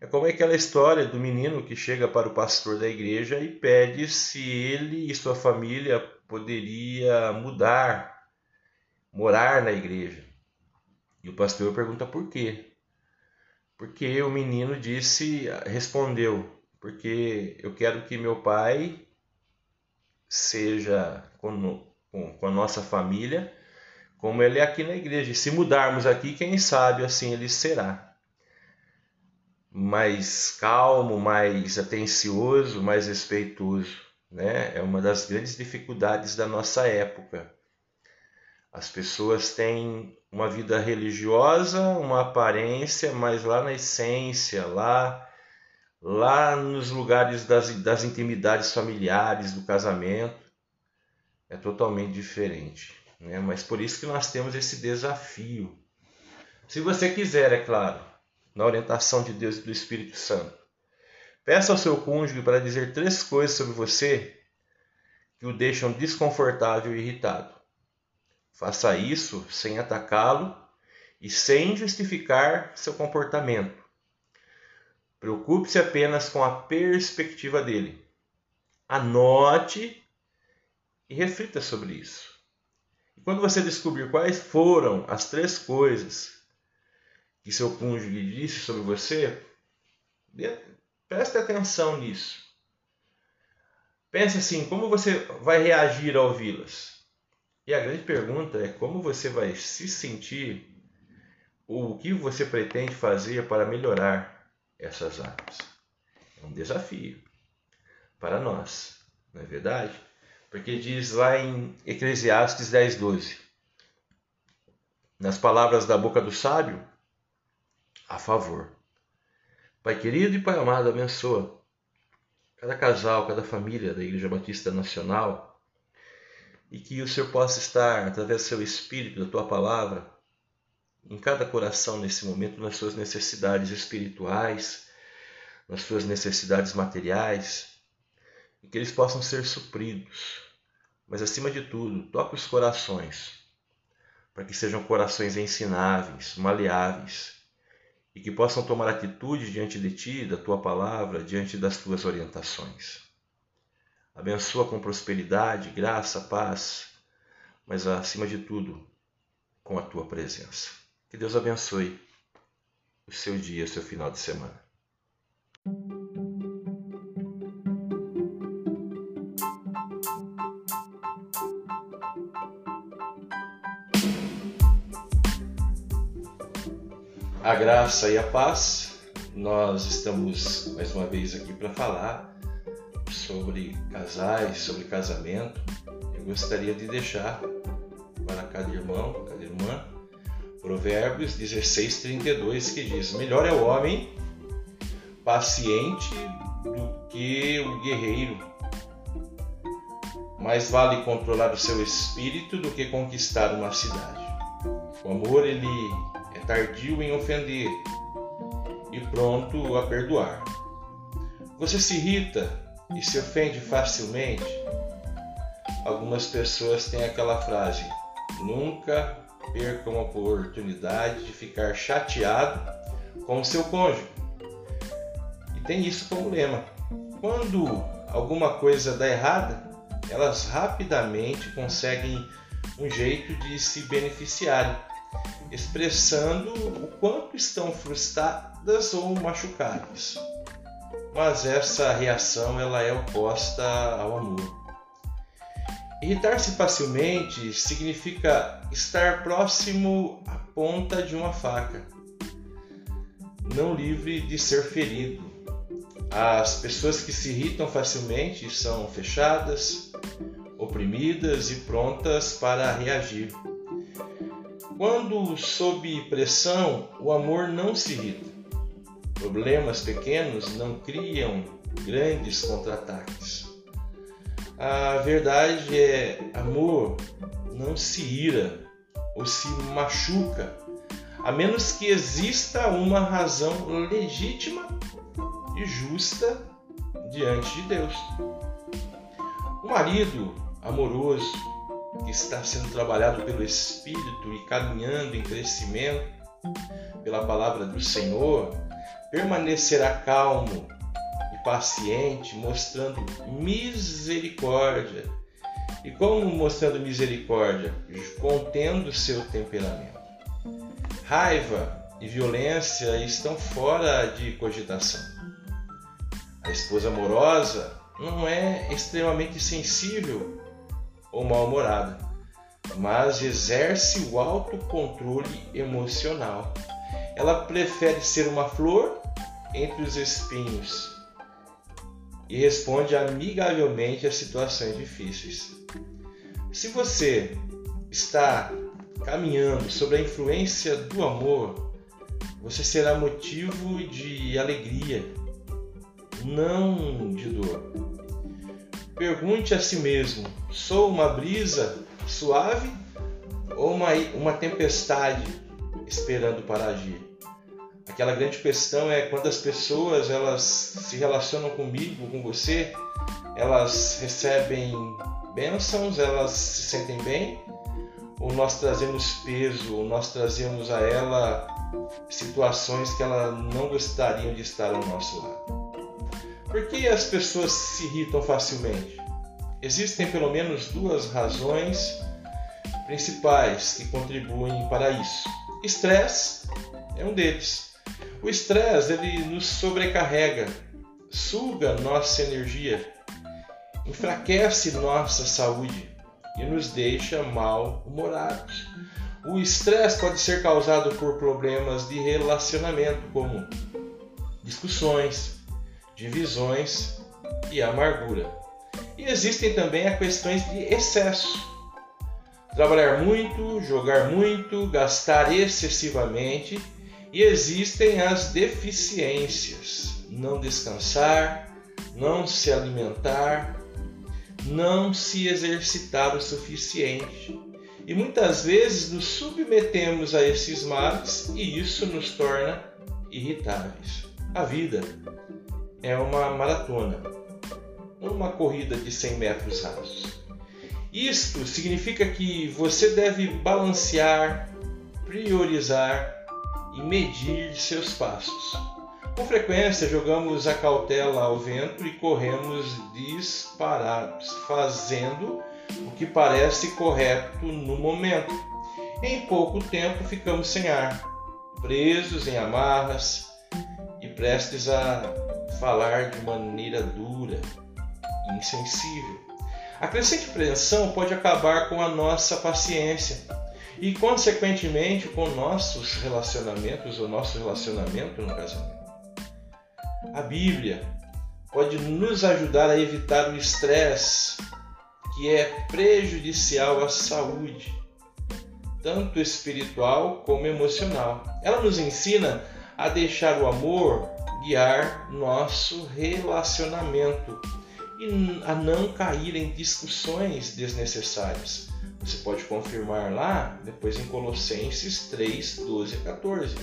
Speaker 1: É como aquela história do menino que chega para o pastor da igreja e pede se ele e sua família poderia mudar, morar na igreja. E o pastor pergunta por quê? Porque o menino disse, respondeu, porque eu quero que meu pai seja com, com, a nossa família como ele é aqui na igreja. E se mudarmos aqui, quem sabe assim ele será mais calmo, mais atencioso, mais respeitoso. Né? É uma das grandes dificuldades da nossa época. As pessoas têm uma vida religiosa, uma aparência, mas lá na essência, lá, lá nos lugares das, das intimidades familiares, do casamento, é totalmente diferente. Né? Mas por isso que nós temos esse desafio. Se você quiser, é claro, na orientação de Deus e do Espírito Santo. Peça ao seu cônjuge para dizer três coisas sobre você que o deixam desconfortável e irritado. Faça isso sem atacá-lo e sem justificar seu comportamento. Preocupe-se apenas com a perspectiva dele. Anote e reflita sobre isso. E quando você descobrir quais foram as três coisas que seu cônjuge disse sobre você, preste atenção nisso. Pense assim, como você vai reagir ao ouvi-las? E a grande pergunta é como você vai se sentir ou o que você pretende fazer para melhorar essas áreas. É um desafio para nós, não é verdade? Porque diz lá em Eclesiastes 10, 12: Nas palavras da boca do sábio a favor. Pai querido e Pai amado, abençoa cada casal, cada família da Igreja Batista Nacional e que o Senhor possa estar, através do seu Espírito, da tua palavra, em cada coração nesse momento, nas suas necessidades espirituais, nas suas necessidades materiais, e que eles possam ser supridos. Mas acima de tudo, toque os corações, para que sejam corações ensináveis, maleáveis, e que possam tomar atitude diante de ti, da tua palavra, diante das tuas orientações. Abençoa com prosperidade, graça, paz, mas acima de tudo, com a tua presença. Que Deus abençoe o seu dia, o seu final de semana. A graça e a paz, nós estamos mais uma vez aqui para falar sobre casais, sobre casamento. Eu gostaria de deixar para cada irmão, cada irmã, Provérbios 16, 32, que diz: Melhor é o homem paciente do que o guerreiro. Mais vale controlar o seu espírito do que conquistar uma cidade. O amor, ele tardio em ofender e pronto a perdoar. Você se irrita e se ofende facilmente? Algumas pessoas têm aquela frase: nunca perca uma oportunidade de ficar chateado com o seu cônjuge. E tem isso como lema. Quando alguma coisa dá errada, elas rapidamente conseguem um jeito de se beneficiarem, expressando o quanto estão frustradas ou machucadas. Mas essa reação ela é oposta ao amor. Irritar-se facilmente significa estar próximo à ponta de uma faca, não livre de ser ferido. As pessoas que se irritam facilmente são fechadas, oprimidas e prontas para reagir. Quando sob pressão, o amor não se irrita. Problemas pequenos não criam grandes contra-ataques. A verdade é: amor não se ira ou se machuca, a menos que exista uma razão legítima e justa diante de Deus. O marido amoroso que está sendo trabalhado pelo Espírito e caminhando em crescimento pela palavra do Senhor, permanecerá calmo paciente, mostrando misericórdia. E como mostrando misericórdia? Contendo seu temperamento. Raiva e violência estão fora de cogitação. A esposa amorosa não é extremamente sensível ou mal-humorada, mas exerce o autocontrole emocional. Ela prefere ser uma flor entre os espinhos e responde amigavelmente a situações difíceis. Se você está caminhando sobre a influência do amor, você será motivo de alegria, não de dor. Pergunte a si mesmo: sou uma brisa suave ou uma, uma tempestade esperando para agir? Aquela grande questão é quando as pessoas elas se relacionam comigo, com você, elas recebem bênçãos, elas se sentem bem, ou nós trazemos peso, ou nós trazemos a ela situações que ela não gostariam de estar ao nosso lado. Por que as pessoas se irritam facilmente? Existem pelo menos duas razões principais que contribuem para isso. Estresse é um deles. O estresse ele nos sobrecarrega, suga nossa energia, enfraquece nossa saúde e nos deixa mal-humorados. O estresse pode ser causado por problemas de relacionamento, como discussões, divisões e amargura. E existem também as questões de excesso. Trabalhar muito, jogar muito, gastar excessivamente e existem as deficiências: não descansar, não se alimentar, não se exercitar o suficiente. E muitas vezes nos submetemos a esses males e isso nos torna irritáveis. A vida é uma maratona, uma corrida de 100 metros rasos. Isto significa que você deve balancear, priorizar e medir seus passos. Com frequência jogamos a cautela ao vento e corremos disparados, fazendo o que parece correto no momento. Em pouco tempo ficamos sem ar, presos em amarras e prestes a falar de maneira dura insensível. A crescente pressão pode acabar com a nossa paciência e, consequentemente, com nossos relacionamentos, o nosso relacionamento no casamento. A Bíblia pode nos ajudar a evitar o estresse que é prejudicial à saúde, tanto espiritual como emocional. Ela nos ensina a deixar o amor guiar nosso relacionamento e a não cair em discussões desnecessárias. Você pode confirmar lá, depois em Colossenses 3, 12 a 14.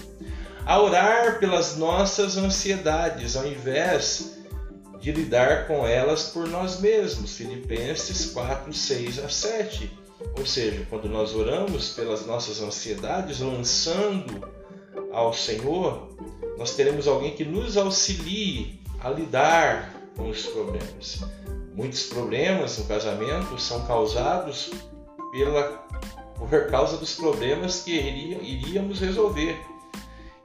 Speaker 1: A orar pelas nossas ansiedades, ao invés de lidar com elas por nós mesmos. Filipenses 4, 6 a 7. Ou seja, quando nós oramos pelas nossas ansiedades, lançando ao Senhor, nós teremos alguém que nos auxilie a lidar os problemas. Muitos problemas no casamento são causados pela, por causa dos problemas que iríamos resolver.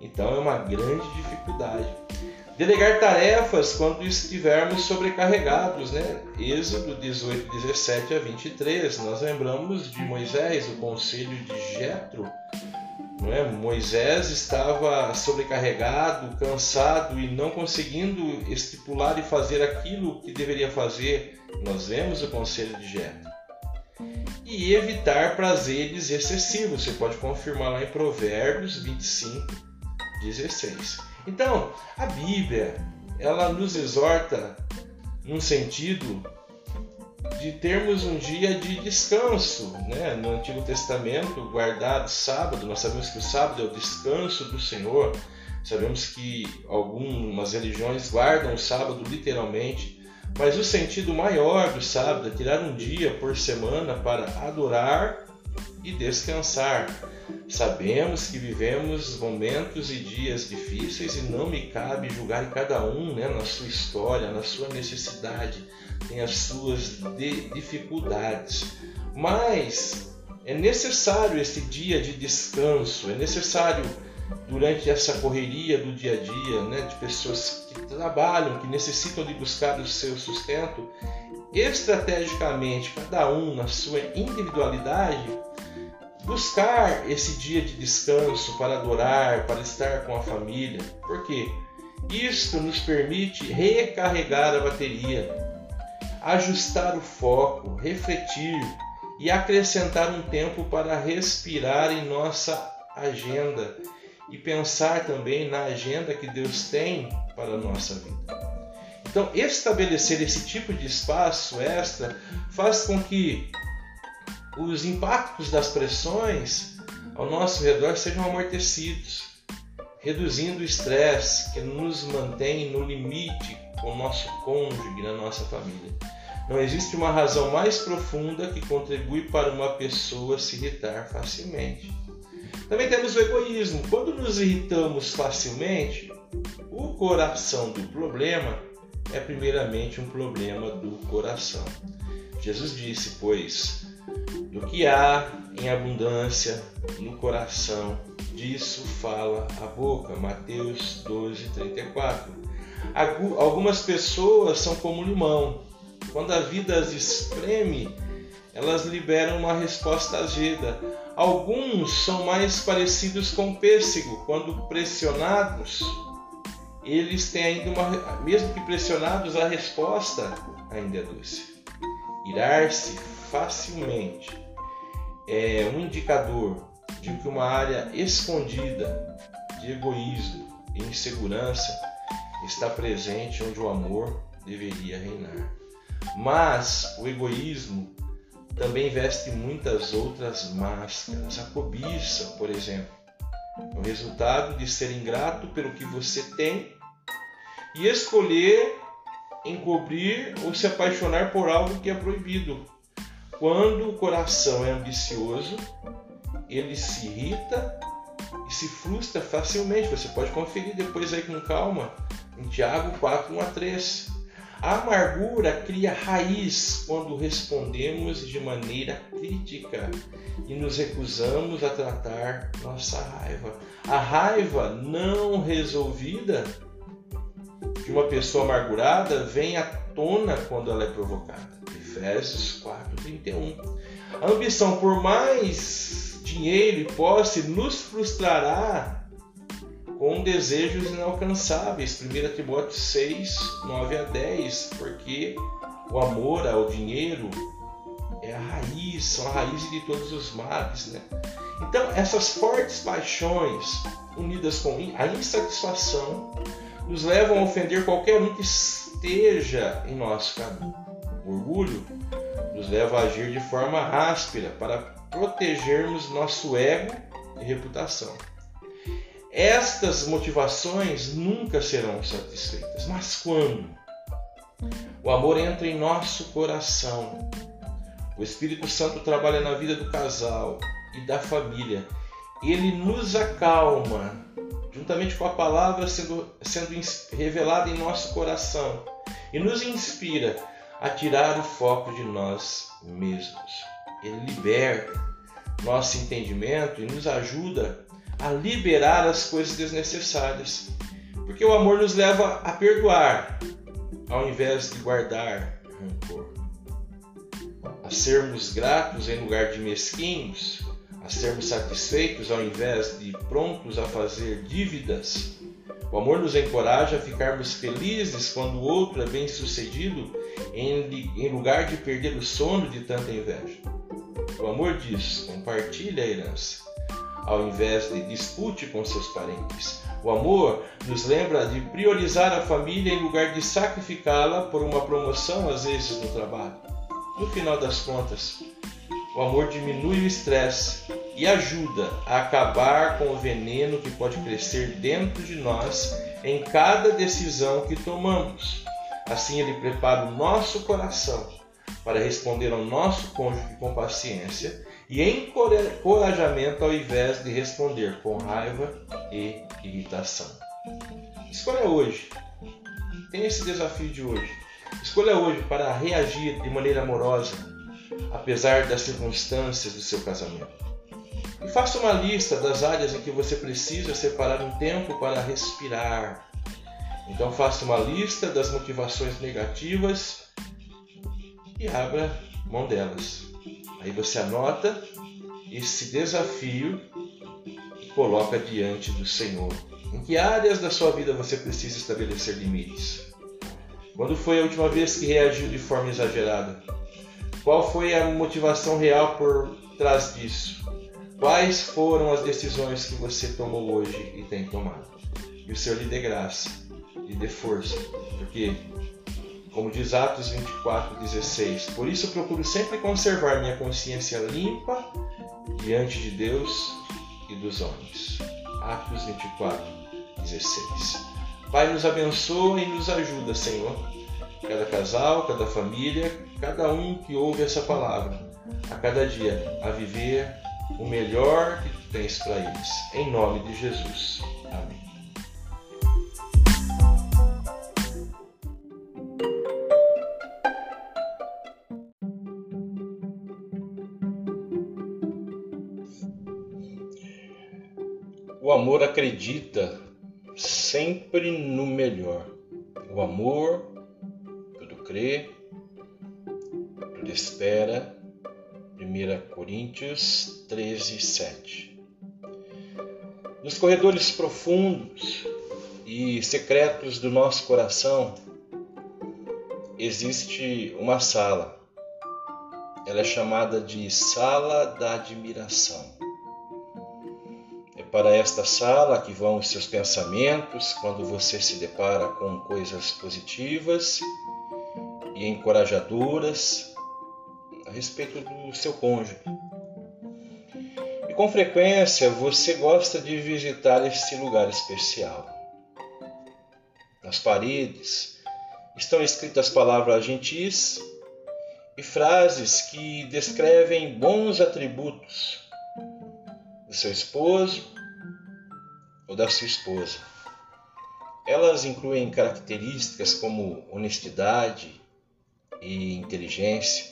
Speaker 1: Então é uma grande dificuldade. Delegar tarefas quando estivermos sobrecarregados, né? Êxodo 18, 17 a 23. Nós lembramos de Moisés, o conselho de Jetro. É? Moisés estava sobrecarregado, cansado e não conseguindo estipular e fazer aquilo que deveria fazer. Nós vemos o conselho de Jetro. E evitar prazeres excessivos. Você pode confirmar lá em Provérbios 25, 16. Então, a Bíblia, ela nos exorta num sentido de termos um dia de descanso, né? No Antigo Testamento, guardado sábado, nós sabemos que o sábado é o descanso do Senhor. Sabemos que algumas religiões guardam o sábado literalmente, mas o sentido maior do sábado é tirar um dia por semana para adorar e descansar. Sabemos que vivemos momentos e dias difíceis e não me cabe julgar cada um né, na sua história, na sua necessidade, tem as suas dificuldades. Mas é necessário esse dia de descanso, é necessário durante essa correria do dia a dia, né, de pessoas que trabalham, que necessitam de buscar o seu sustento, estrategicamente, cada um na sua individualidade, buscar esse dia de descanso para adorar, para estar com a família. Por quê? Isto nos permite recarregar a bateria, ajustar o foco, refletir e acrescentar um tempo para respirar em nossa agenda e pensar também na agenda que Deus tem para a nossa vida. Então, estabelecer esse tipo de espaço extra faz com que os impactos das pressões ao nosso redor sejam amortecidos, reduzindo o estresse que nos mantém no limite com o nosso cônjuge na nossa família. Não existe uma razão mais profunda que contribui para uma pessoa se irritar facilmente. Também temos o egoísmo. Quando nos irritamos facilmente, o coração do problema é primeiramente um problema do coração. Jesus disse, pois, do que há em abundância no coração, disso fala a boca. Mateus 12, 34. Algumas pessoas são como limão. Quando a vida as espreme, elas liberam uma resposta azeda. Alguns são mais parecidos com pêssego. Quando pressionados, eles têm ainda uma. Mesmo que pressionados, a resposta ainda é doce. Irar-se facilmente é um indicador de que uma área escondida de egoísmo e insegurança está presente onde o amor deveria reinar. Mas o egoísmo também veste muitas outras máscaras. A cobiça, por exemplo, é o resultado de ser ingrato pelo que você tem e escolher encobrir ou se apaixonar por algo que é proibido, quando o coração é ambicioso, ele se irrita e se frustra facilmente. Você pode conferir depois aí com calma em Tiago 4, 1 a 3. A amargura cria raiz quando respondemos de maneira crítica e nos recusamos a tratar nossa raiva. A raiva não resolvida de uma pessoa amargurada vem à tona quando ela é provocada. Efésios 4:31. A ambição por mais dinheiro e posse nos frustrará com desejos inalcançáveis. 1 Timóteo 6, 9 a 10, porque o amor ao dinheiro é a raiz, são a raiz de todos os males. Né? Então, essas fortes paixões, unidas com a insatisfação, nos levam a ofender qualquer um que esteja em nosso caminho. O orgulho nos leva a agir de forma áspera para protegermos nosso ego e reputação. Estas motivações nunca serão satisfeitas, mas quando? O amor entra em nosso coração, o Espírito Santo trabalha na vida do casal e da família, ele nos acalma, juntamente com a palavra sendo, sendo revelada em nosso coração, e nos inspira a tirar o foco de nós mesmos. Ele liberta nosso entendimento e nos ajuda a liberar as coisas desnecessárias. Porque o amor nos leva a perdoar, ao invés de guardar rancor. A sermos gratos em lugar de mesquinhos, a sermos satisfeitos ao invés de prontos a fazer dívidas. O amor nos encoraja a ficarmos felizes quando o outro é bem sucedido, em lugar de perder o sono de tanta inveja. O amor diz: compartilhe a herança ao invés de dispute com seus parentes. O amor nos lembra de priorizar a família em lugar de sacrificá-la por uma promoção, às vezes, no trabalho. No final das contas, o amor diminui o estresse e ajuda a acabar com o veneno que pode crescer dentro de nós em cada decisão que tomamos. Assim, ele prepara o nosso coração para responder ao nosso cônjuge com paciência e encorajamento ao invés de responder com raiva e irritação. Escolha hoje. Tem esse desafio de hoje. Escolha hoje para reagir de maneira amorosa, apesar das circunstâncias do seu casamento. E faça uma lista das áreas em que você precisa separar um tempo para respirar. Então faça uma lista das motivações negativas e abra mão delas. Aí você anota esse desafio e coloca diante do Senhor. Em que áreas da sua vida você precisa estabelecer limites? Quando foi a última vez que reagiu de forma exagerada? Qual foi a motivação real por trás disso? Quais foram as decisões que você tomou hoje e tem tomado? E o Senhor lhe dê graça, lhe dê força, porque como diz Atos 24, 16. Por isso procuro sempre conservar minha consciência limpa diante de Deus e dos homens. Atos 24, 16. Pai, nos abençoa e nos ajuda, Senhor. Cada casal, cada família, cada um que ouve essa palavra, a cada dia, a viver o melhor que tu tens para eles. Em nome de Jesus. Amém. Amor acredita sempre no melhor. O amor tudo crê, tudo espera. 1 Coríntios 13, 7. Nos corredores profundos e secretos do nosso coração existe uma sala. Ela é chamada de Sala da Admiração para esta sala que vão os seus pensamentos quando você se depara com coisas positivas e encorajadoras a respeito do seu cônjuge. E com frequência você gosta de visitar esse lugar especial. Nas paredes estão escritas palavras gentis e frases que descrevem bons atributos do seu esposo ou da sua esposa. Elas incluem características como honestidade e inteligência,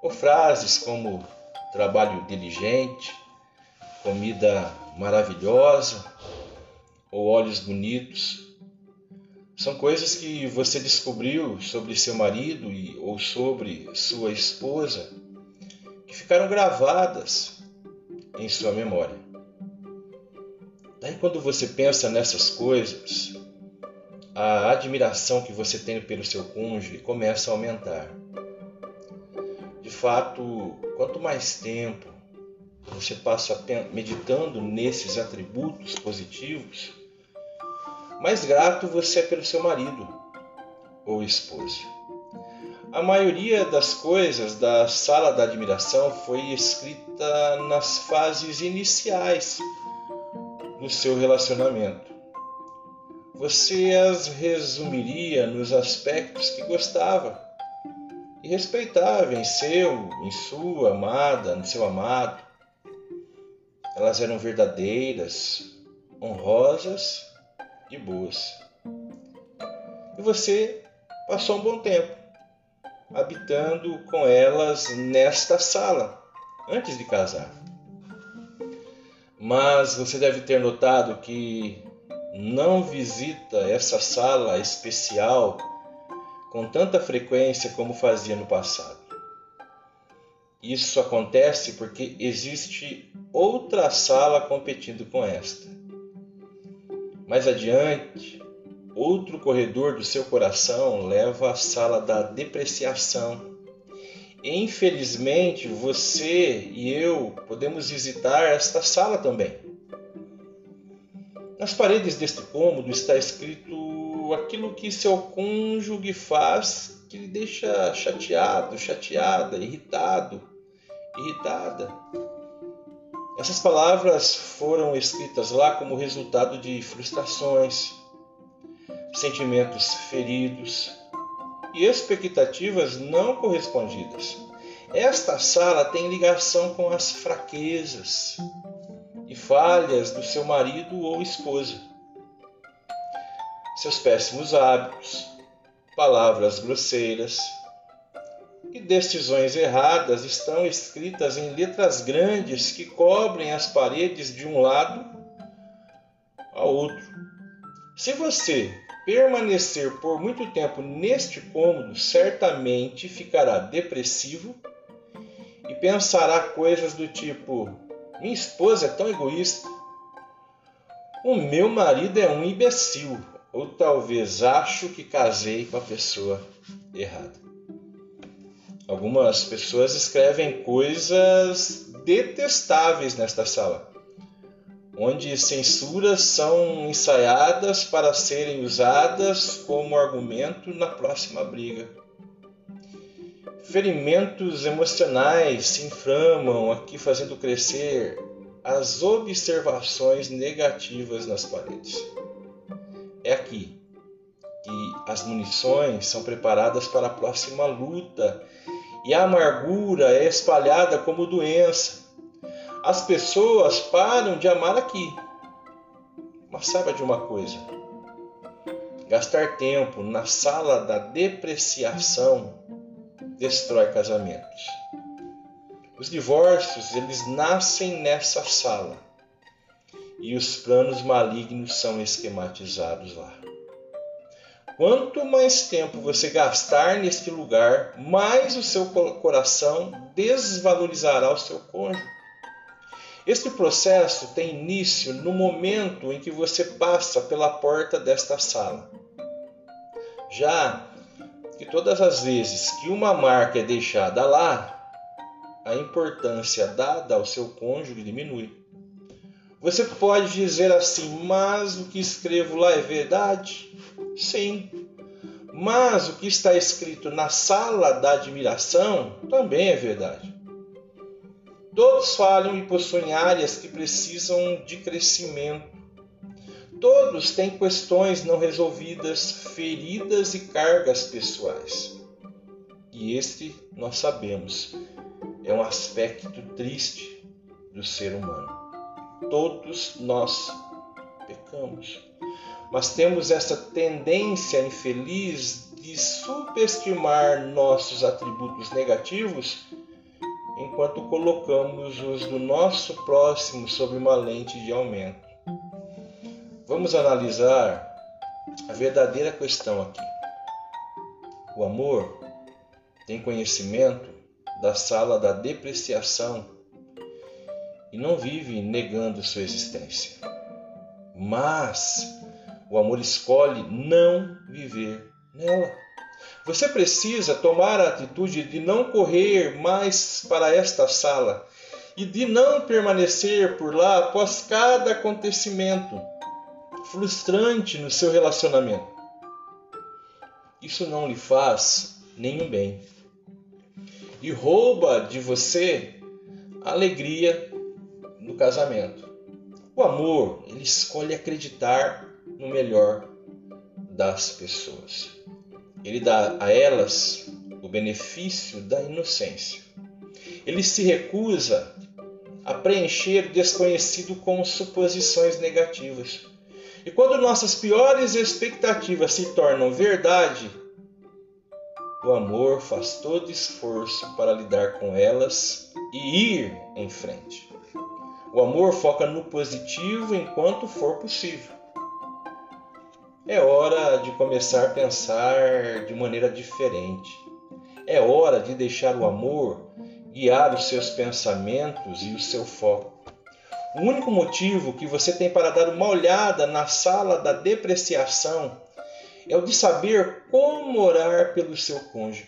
Speaker 1: ou frases como trabalho diligente, comida maravilhosa ou olhos bonitos. São coisas que você descobriu sobre seu marido e, ou sobre sua esposa que ficaram gravadas em sua memória. Daí, quando você pensa nessas coisas, a admiração que você tem pelo seu cônjuge começa a aumentar. De fato, quanto mais tempo você passa meditando nesses atributos positivos, mais grato você é pelo seu marido ou esposa. A maioria das coisas da sala da admiração foi escrita nas fases iniciais do seu relacionamento. Você as resumiria nos aspectos que gostava e respeitava em seu, em sua amada, no seu amado. Elas eram verdadeiras, honrosas e boas. E você passou um bom tempo habitando com elas nesta sala antes de casar. Mas você deve ter notado que não visita essa sala especial com tanta frequência como fazia no passado. Isso acontece porque existe outra sala competindo com esta. Mais adiante, outro corredor do seu coração leva à sala da depreciação. Infelizmente, você e eu podemos visitar esta sala também. Nas paredes deste cômodo está escrito aquilo que seu cônjuge faz que lhe deixa chateado, chateada, irritado, irritada. Essas palavras foram escritas lá como resultado de frustrações, sentimentos feridos e expectativas não correspondidas. Esta sala tem ligação com as fraquezas e falhas do seu marido ou esposa, seus péssimos hábitos, palavras grosseiras e decisões erradas estão escritas em letras grandes que cobrem as paredes de um lado ao outro. Se você permanecer por muito tempo neste cômodo, certamente ficará depressivo e pensará coisas do tipo: minha esposa é tão egoísta, o meu marido é um imbecil, ou talvez acho que casei com a pessoa errada. Algumas pessoas escrevem coisas detestáveis nesta sala onde censuras são ensaiadas para serem usadas como argumento na próxima briga. Ferimentos emocionais se inflamam aqui, fazendo crescer as observações negativas nas paredes. É aqui que as munições são preparadas para a próxima luta e a amargura é espalhada como doença as pessoas param de amar aqui. Mas saiba de uma coisa: gastar tempo na sala da depreciação destrói casamentos. Os divórcios, eles nascem nessa sala. E os planos malignos são esquematizados lá. Quanto mais tempo você gastar neste lugar, mais o seu coração desvalorizará o seu cônjuge. Este processo tem início no momento em que você passa pela porta desta sala. Já que todas as vezes que uma marca é deixada lá, a importância dada ao seu cônjuge diminui. Você pode dizer assim, mas o que escrevo lá é verdade? Sim. Mas o que está escrito na sala da admiração também é verdade. Todos falham e possuem áreas que precisam de crescimento. Todos têm questões não resolvidas, feridas e cargas pessoais. E este, nós sabemos, é um aspecto triste do ser humano. Todos nós pecamos. Mas temos essa tendência infeliz de subestimar nossos atributos negativos enquanto colocamos os do nosso próximo sob uma lente de aumento. Vamos analisar a verdadeira questão aqui. O amor tem conhecimento da sala da depreciação e não vive negando sua existência. Mas o amor escolhe não viver nela. Você precisa tomar a atitude de não correr mais para esta sala e de não permanecer por lá após cada acontecimento frustrante no seu relacionamento. Isso não lhe faz nenhum bem e rouba de você a alegria no casamento. O amor, ele escolhe acreditar no melhor das pessoas. Ele dá a elas o benefício da inocência. Ele se recusa a preencher o desconhecido com suposições negativas. E quando nossas piores expectativas se tornam verdade, o amor faz todo esforço para lidar com elas e ir em frente. O amor foca no positivo enquanto for possível. É hora de começar a pensar de maneira diferente. É hora de deixar o amor guiar os seus pensamentos e o seu foco. O único motivo que você tem para dar uma olhada na sala da depreciação é o de saber como orar pelo seu cônjuge.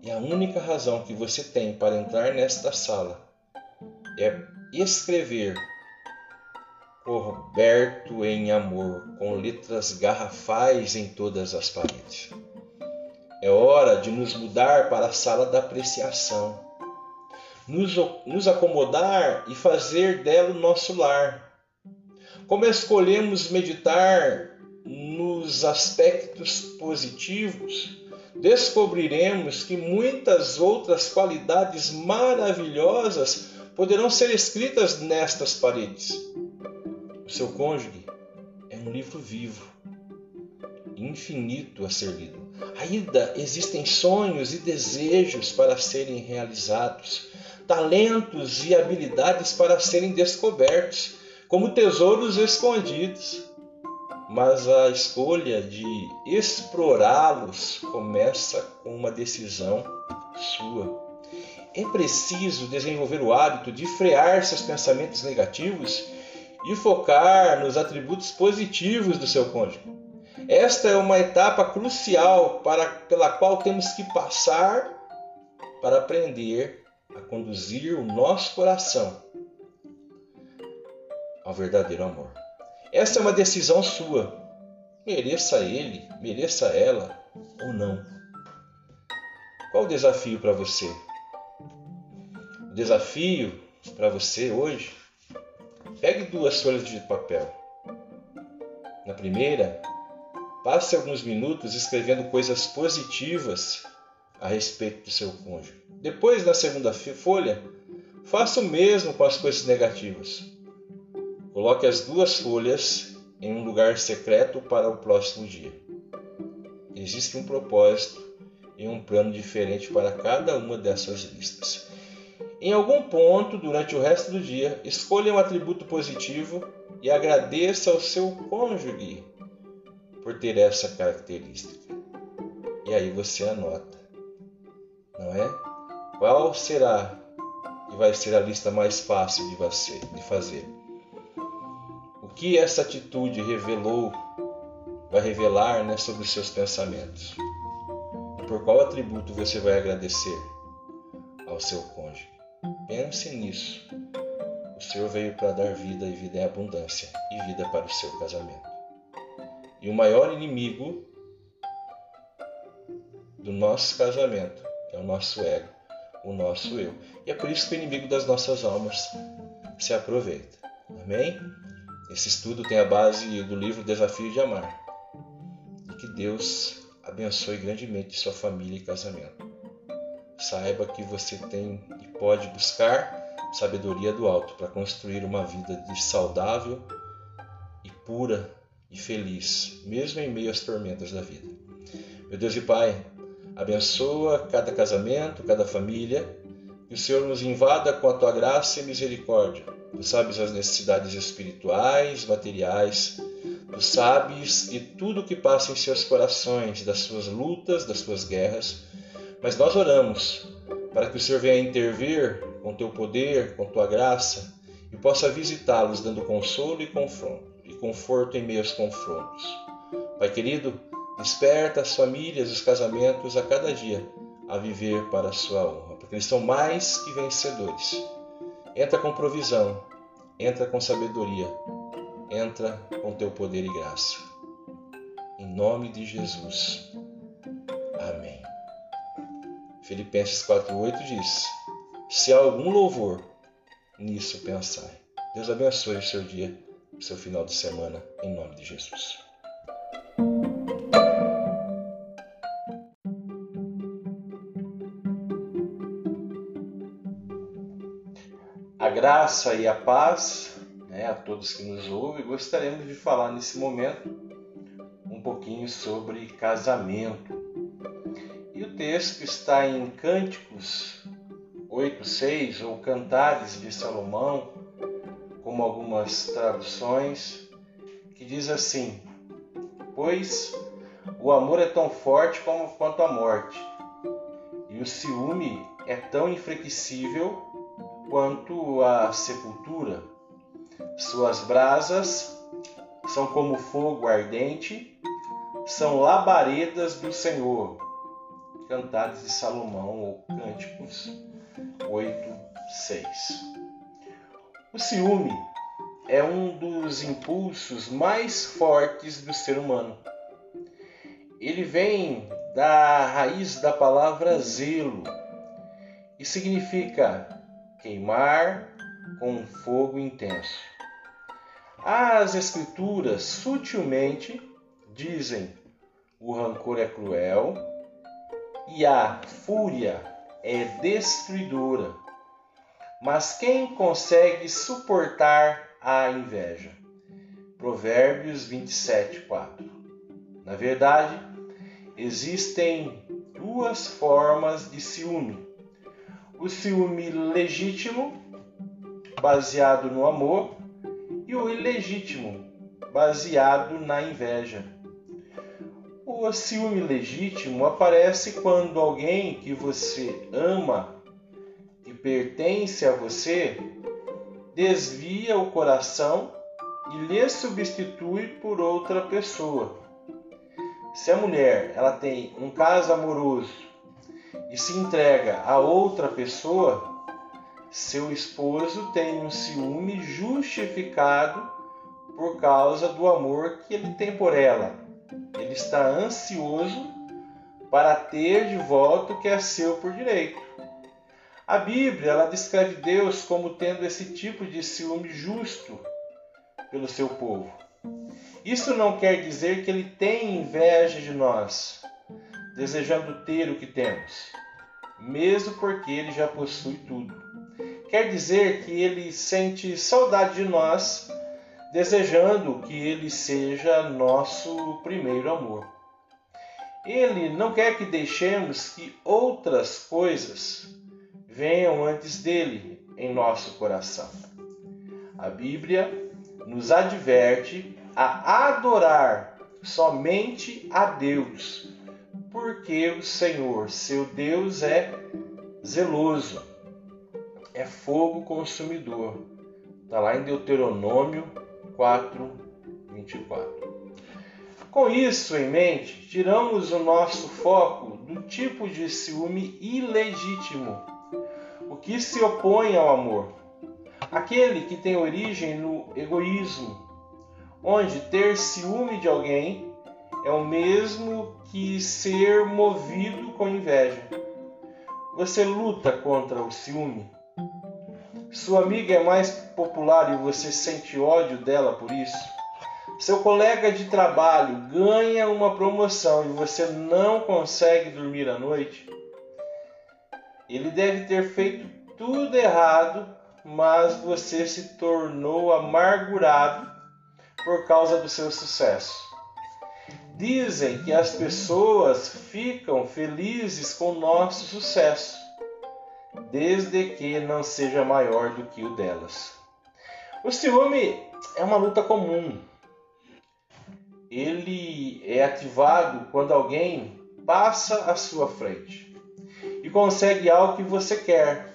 Speaker 1: E a única razão que você tem para entrar nesta sala é escrever coberto em amor, com letras garrafais em todas as paredes. É hora de nos mudar para a sala da apreciação, nos, nos acomodar e fazer dela o nosso lar. Como escolhemos meditar nos aspectos positivos, descobriremos que muitas outras qualidades maravilhosas poderão ser escritas nestas paredes. Seu cônjuge é um livro vivo, infinito a ser lido. Ainda existem sonhos e desejos para serem realizados, talentos e habilidades para serem descobertos, como tesouros escondidos mas a escolha de explorá-los começa com uma decisão sua. É preciso desenvolver o hábito de frear seus pensamentos negativos e focar nos atributos positivos do seu cônjuge. Esta é uma etapa crucial para, pela qual temos que passar para aprender a conduzir o nosso coração ao verdadeiro amor. Essa é uma decisão sua. Mereça ele, mereça ela ou não. Qual o desafio para você? O desafio para você hoje? Pegue duas folhas de papel. Na primeira, passe alguns minutos escrevendo coisas positivas a respeito do seu cônjuge. Depois, na segunda folha, faça o mesmo com as coisas negativas. Coloque as duas folhas em um lugar secreto para o próximo dia. Existe um propósito e um plano diferente para cada uma dessas listas. Em algum ponto durante o resto do dia, escolha um atributo positivo e agradeça ao seu cônjuge por ter essa característica. E aí você anota, não é? Qual será e vai ser a lista mais fácil de, você, de fazer? que essa atitude revelou, vai revelar né, sobre os seus pensamentos. Por qual atributo você vai agradecer ao seu cônjuge? Pense nisso. O Senhor veio para dar vida e vida em abundância e vida para o seu casamento. E o maior inimigo do nosso casamento é o nosso ego, o nosso eu. E é por isso que o inimigo das nossas almas se aproveita. Amém? Esse estudo tem a base do livro Desafio de Amar. E que Deus abençoe grandemente sua família e casamento. Saiba que você tem e pode buscar sabedoria do alto para construir uma vida de saudável pura e feliz, mesmo em meio às tormentas da vida. Meu Deus e Pai, abençoa cada casamento, cada família, que o Senhor nos invada com a tua graça e misericórdia. Tu sabes as necessidades espirituais, materiais, tu sabes de tudo que passa em seus corações, das suas lutas, das suas guerras, mas nós oramos para que o Senhor venha intervir com teu poder, com tua graça e possa visitá-los dando consolo e confronto e conforto em meio aos confrontos. Pai querido, desperta as famílias, os casamentos a cada dia a viver para a sua honra, porque eles são mais que vencedores. Entra com provisão, entra com sabedoria, entra com teu poder e graça. Em nome de Jesus. Amém. Filipenses 4:8 diz: Se há algum louvor, nisso pensai. Deus abençoe o seu dia, o seu final de semana, em nome de Jesus. A graça e a paz né, a todos que nos ouvem, gostaríamos de falar nesse momento um pouquinho sobre casamento. E o texto está em Cânticos 8:6 ou Cantares de Salomão, como algumas traduções, que diz assim: Pois o amor é tão forte como quanto a morte, e o ciúme é tão inflexível quanto a sepultura. Suas brasas são como fogo ardente, são labaredas do Senhor. Cantares de Salomão ou Cânticos 8, 6. O ciúme é um dos impulsos mais fortes do ser humano. Ele vem da raiz da palavra zelo e significa queimar com fogo intenso. As Escrituras sutilmente dizem: o rancor é cruel e a fúria é destruidora. Mas quem consegue suportar a inveja? Provérbios 27, 4. Na verdade, existem duas formas de ciúme: o ciúme legítimo, baseado no amor, e o ilegítimo, baseado na inveja. O ciúme legítimo aparece quando alguém que você ama, que pertence a você, desvia o coração e lhe substitui por outra pessoa. Se a mulher ela tem um caso amoroso e se entrega a outra pessoa, seu esposo tem um ciúme justificado por causa do amor que ele tem por ela. Ele está ansioso para ter de volta o que é seu por direito. A Bíblia ela descreve Deus como tendo esse tipo de ciúme justo pelo seu povo. Isso não quer dizer que ele tem inveja de nós, desejando ter o que temos, mesmo porque ele já possui tudo quer dizer que ele sente saudade de nós, desejando que ele seja nosso primeiro amor. Ele não quer que deixemos que outras coisas venham antes dele em nosso coração. A Bíblia nos adverte a adorar somente a Deus, porque o Senhor, seu Deus, é zeloso é fogo consumidor. Está lá em Deuteronômio 4, 24. Com isso em mente, tiramos o nosso foco do tipo de ciúme ilegítimo, o que se opõe ao amor, aquele que tem origem no egoísmo, onde ter ciúme de alguém é o mesmo que ser movido com inveja. Você luta contra o ciúme? Sua amiga é mais popular e você sente ódio dela por isso? Seu colega de trabalho ganha uma promoção e você não consegue dormir à noite? Ele deve ter feito tudo errado, mas você se tornou amargurado por causa do seu sucesso. Dizem que as pessoas ficam felizes com nosso sucesso, desde que não seja maior do que o delas. O ciúme é uma luta comum. Ele é ativado quando alguém passa à sua frente e consegue algo que você quer.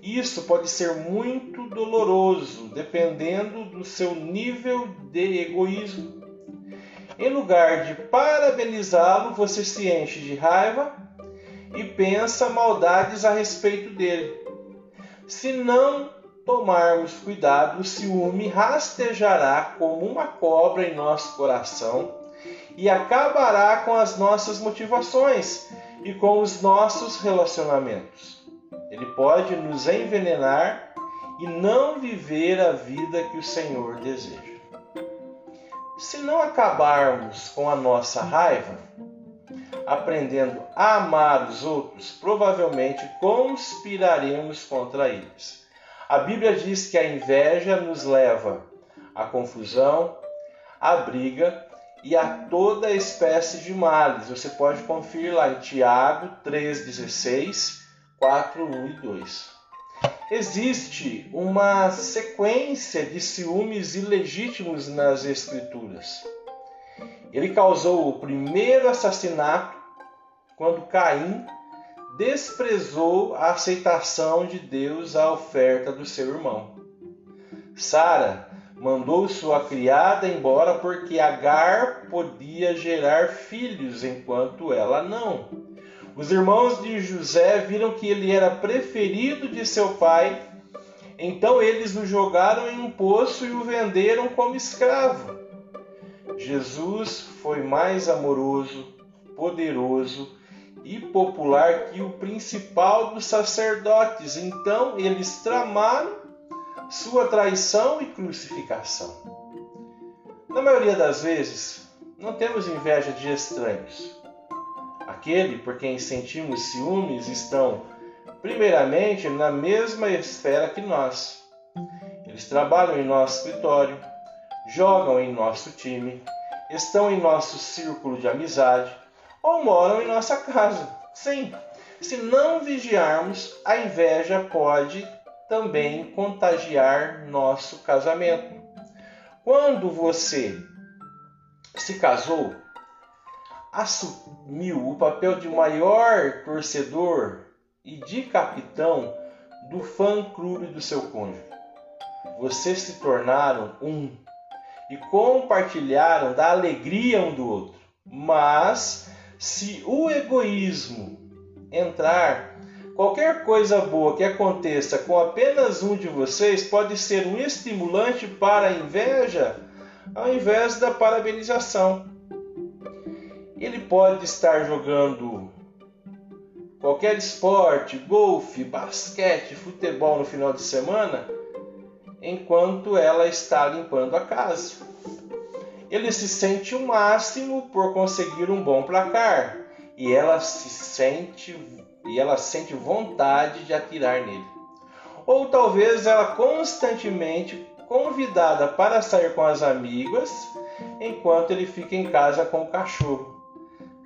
Speaker 1: Isso pode ser muito doloroso, dependendo do seu nível de egoísmo. Em lugar de parabenizá-lo, você se enche de raiva e pensa maldades a respeito dele. Se não tomarmos cuidado, o ciúme rastejará como uma cobra em nosso coração e acabará com as nossas motivações e com os nossos relacionamentos. Ele pode nos envenenar e não viver a vida que o Senhor deseja. Se não acabarmos com a nossa raiva, aprendendo a amar os outros, provavelmente conspiraremos contra eles. A Bíblia diz que a inveja nos leva à confusão, à briga e a toda espécie de males. Você pode conferir lá em Tiago 3,16, 4, 1 e 2. Existe uma sequência de ciúmes ilegítimos nas Escrituras. Ele causou o primeiro assassinato quando Caim desprezou a aceitação de Deus à oferta do seu irmão. Sara mandou sua criada embora porque Agar podia gerar filhos enquanto ela não. Os irmãos de José viram que ele era preferido de seu pai, então eles o jogaram em um poço e o venderam como escravo. Jesus foi mais amoroso, poderoso e popular que o principal dos sacerdotes, então eles tramaram sua traição e crucificação. Na maioria das vezes, não temos inveja de estranhos. Aquele por quem sentimos ciúmes estão, primeiramente, na mesma esfera que nós. Eles trabalham em nosso escritório, jogam em nosso time, estão em nosso círculo de amizade ou moram em nossa casa. Sim, se não vigiarmos, a inveja pode também contagiar nosso casamento. Quando você se casou, assumiu o papel de maior torcedor e de capitão do fã-clube do seu cônjuge. Vocês se tornaram um e compartilharam da alegria um do outro. Mas se o egoísmo entrar Qualquer coisa boa que aconteça com apenas um de vocês pode ser um estimulante para a inveja ao invés da parabenização. Ele pode estar jogando qualquer esporte, golfe, basquete, futebol no final de semana, enquanto ela está limpando a casa. Ele se sente o máximo por conseguir um bom placar e ela se sente e ela sente vontade de atirar nele. Ou talvez ela constantemente convidada para sair com as amigas, enquanto ele fica em casa com o cachorro.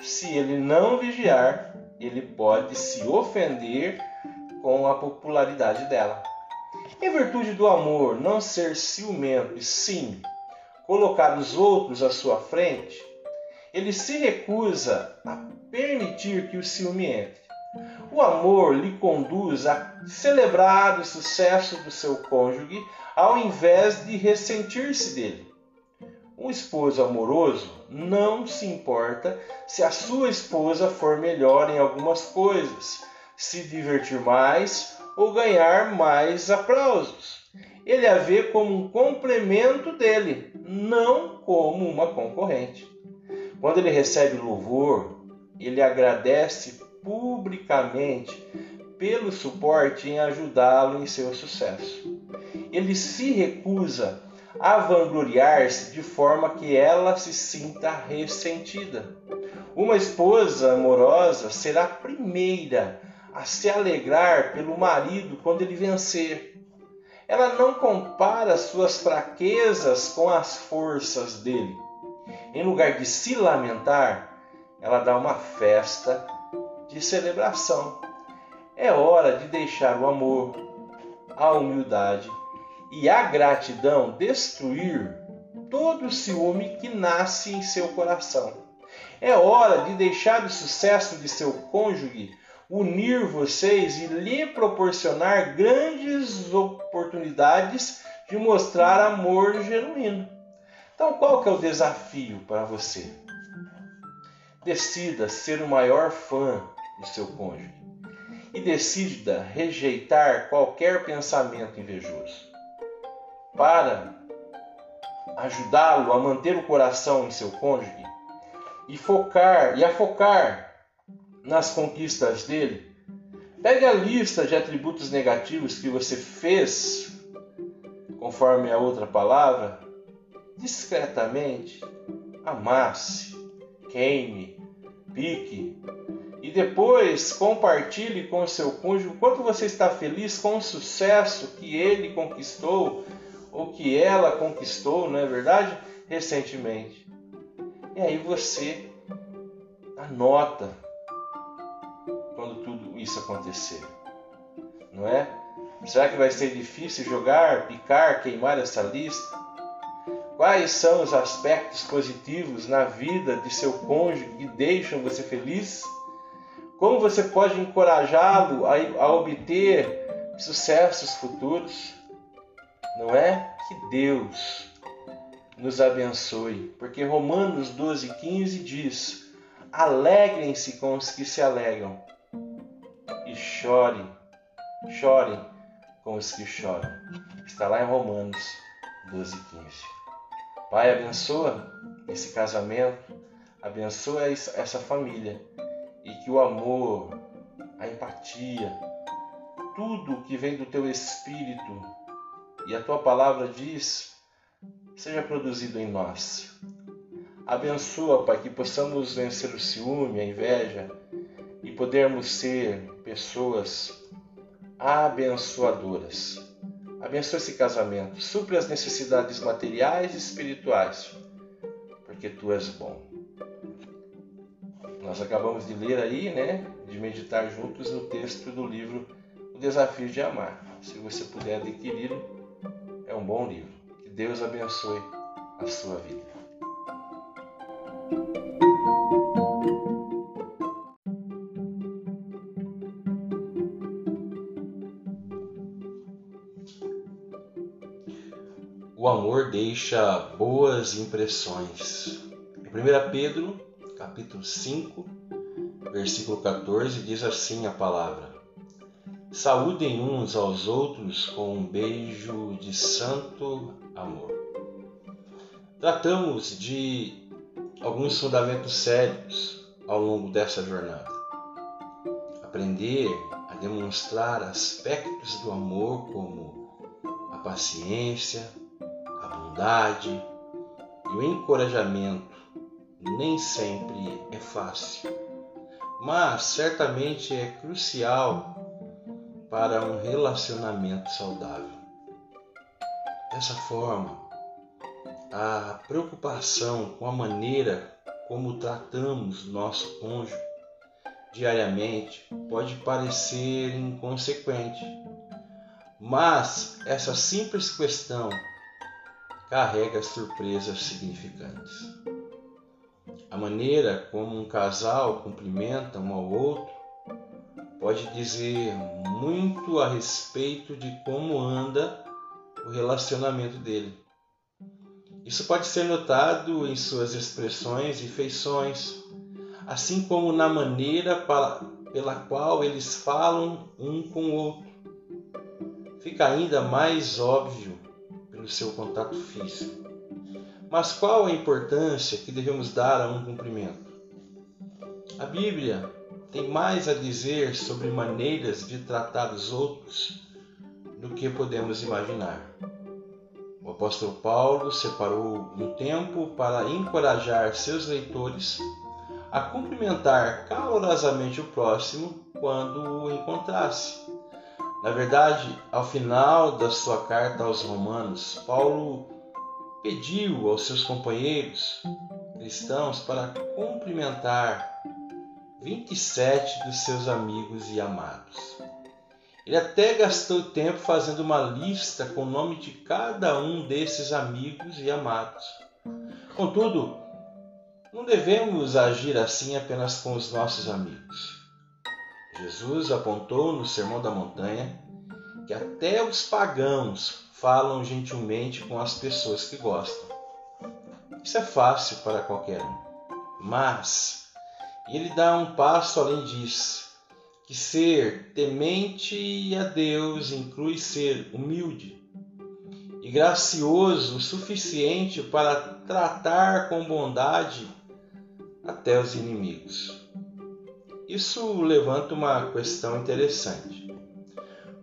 Speaker 1: Se ele não vigiar, ele pode se ofender com a popularidade dela. Em virtude do amor, não ser ciumento e sim colocar os outros à sua frente, ele se recusa a permitir que o ciúme entre. O amor lhe conduz a celebrar o sucesso do seu cônjuge ao invés de ressentir-se dele. Um esposo amoroso não se importa se a sua esposa for melhor em algumas coisas, se divertir mais ou ganhar mais aplausos. Ele a vê como um complemento dele, não como uma concorrente. Quando ele recebe louvor, ele agradece publicamente pelo suporte em ajudá-lo em seu sucesso. Ele se recusa a vangloriar-se de forma que ela se sinta ressentida. Uma esposa amorosa será a primeira a se alegrar pelo marido quando ele vencer. Ela não compara suas fraquezas com as forças dele. Em lugar de se lamentar, ela dá uma festa de celebração. É hora de deixar o amor, a humildade e a gratidão destruir todo o ciúme que nasce em seu coração. É hora de deixar o sucesso de seu cônjuge unir vocês e lhe proporcionar grandes oportunidades de mostrar amor genuíno. Então, qual que é o desafio para você? Decida ser o maior fã de seu cônjuge e decida rejeitar qualquer pensamento invejoso. Para ajudá-lo a manter o coração em seu cônjuge e focar e a focar nas conquistas dele, pegue a lista de atributos negativos que você fez, conforme a outra palavra, discretamente, amasse, queime, pique, e depois compartilhe com o seu cônjuge quanto você está feliz com o sucesso que ele conquistou ou que ela conquistou, não é verdade? Recentemente. E aí você anota quando tudo isso acontecer, não é? Será que vai ser difícil jogar, picar, queimar essa lista? Quais são os aspectos positivos na vida de seu cônjuge que deixam você feliz? Como você pode encorajá-lo a, obter sucessos futuros? Não é? Que Deus nos abençoe, porque Romanos 12, 15 diz: Alegrem-se com os que se alegram e chorem, chorem com os que choram. Está lá em Romanos 12, 15. Pai, abençoa esse casamento, abençoa essa família e que o amor, a empatia, tudo que vem do teu espírito e a tua palavra diz, seja produzido em nós. Abençoa, Pai, que possamos vencer o ciúme, a inveja e podermos ser pessoas abençoadoras. Abençoa esse casamento, supre as necessidades materiais e espirituais, porque tu és bom. Nós acabamos de ler aí, né, de meditar juntos no texto do livro O Desafio de Amar. Se você puder adquiri-lo, é um bom livro. Que Deus abençoe a sua vida. O amor deixa boas impressões. Em 1 Pedro, capítulo 5, versículo 14, diz assim a palavra: Saúdem uns aos outros com um beijo de santo amor. Tratamos de alguns fundamentos sérios ao longo dessa jornada. Aprender a demonstrar aspectos do amor como a paciência, bondade e o encorajamento nem sempre é fácil, mas certamente é crucial para um relacionamento saudável. Dessa forma, a preocupação com a maneira como tratamos nosso cônjuge diariamente pode parecer inconsequente, mas essa simples questão carrega surpresas significantes. A maneira como um casal cumprimenta um ao outro pode dizer muito a respeito de como anda o relacionamento dele. Isso pode ser notado em suas expressões e feições, assim como na maneira pela qual eles falam um com o outro. Fica ainda mais óbvio pelo seu contato físico. Mas qual a importância que devemos dar a um cumprimento? A Bíblia tem mais a dizer sobre maneiras de tratar os outros do que podemos imaginar. O apóstolo Paulo separou um tempo para encorajar seus leitores a cumprimentar calorosamente o próximo quando o encontrasse, Na verdade, ao final da sua carta aos Romanos, Paulo pediu aos seus companheiros cristãos para cumprimentar 27 dos seus amigos e amados. Ele até gastou tempo fazendo uma lista com o nome de cada um desses amigos e amados. Contudo, não devemos agir assim apenas com os nossos amigos. Jesus apontou no Sermão da Montanha que até os pagãos falam gentilmente com as pessoas que gostam. Isso é fácil para qualquer um. Mas ele dá um passo além disso que ser temente a Deus inclui ser humilde e gracioso o suficiente para tratar com bondade até os inimigos. Isso levanta uma questão interessante.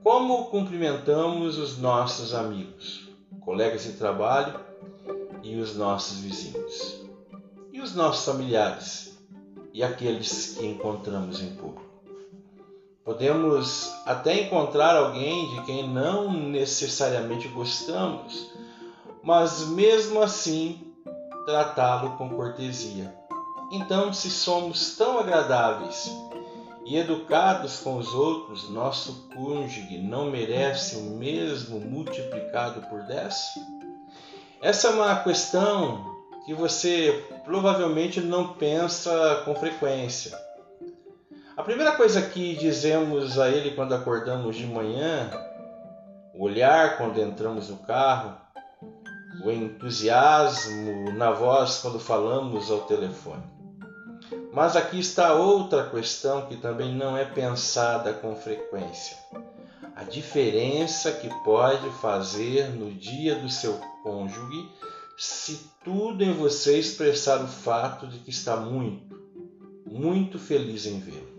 Speaker 1: Como cumprimentamos os nossos amigos, colegas de trabalho e os nossos vizinhos? E os nossos familiares e aqueles que encontramos em público? Podemos até encontrar alguém de quem não necessariamente gostamos, mas mesmo assim tratá-lo com cortesia. Então, se somos tão agradáveis e educados com os outros, nosso cônjuge não merece o mesmo multiplicado por dez? Essa é uma questão que você provavelmente não pensa com frequência. A primeira coisa que dizemos a ele quando acordamos de manhã, o olhar quando entramos no carro, o entusiasmo na voz quando falamos ao telefone. Mas aqui está outra questão que também não é pensada com frequência. A diferença que pode fazer no dia do seu cônjuge se tudo em você expressar o fato de que está muito, muito feliz em vê-lo.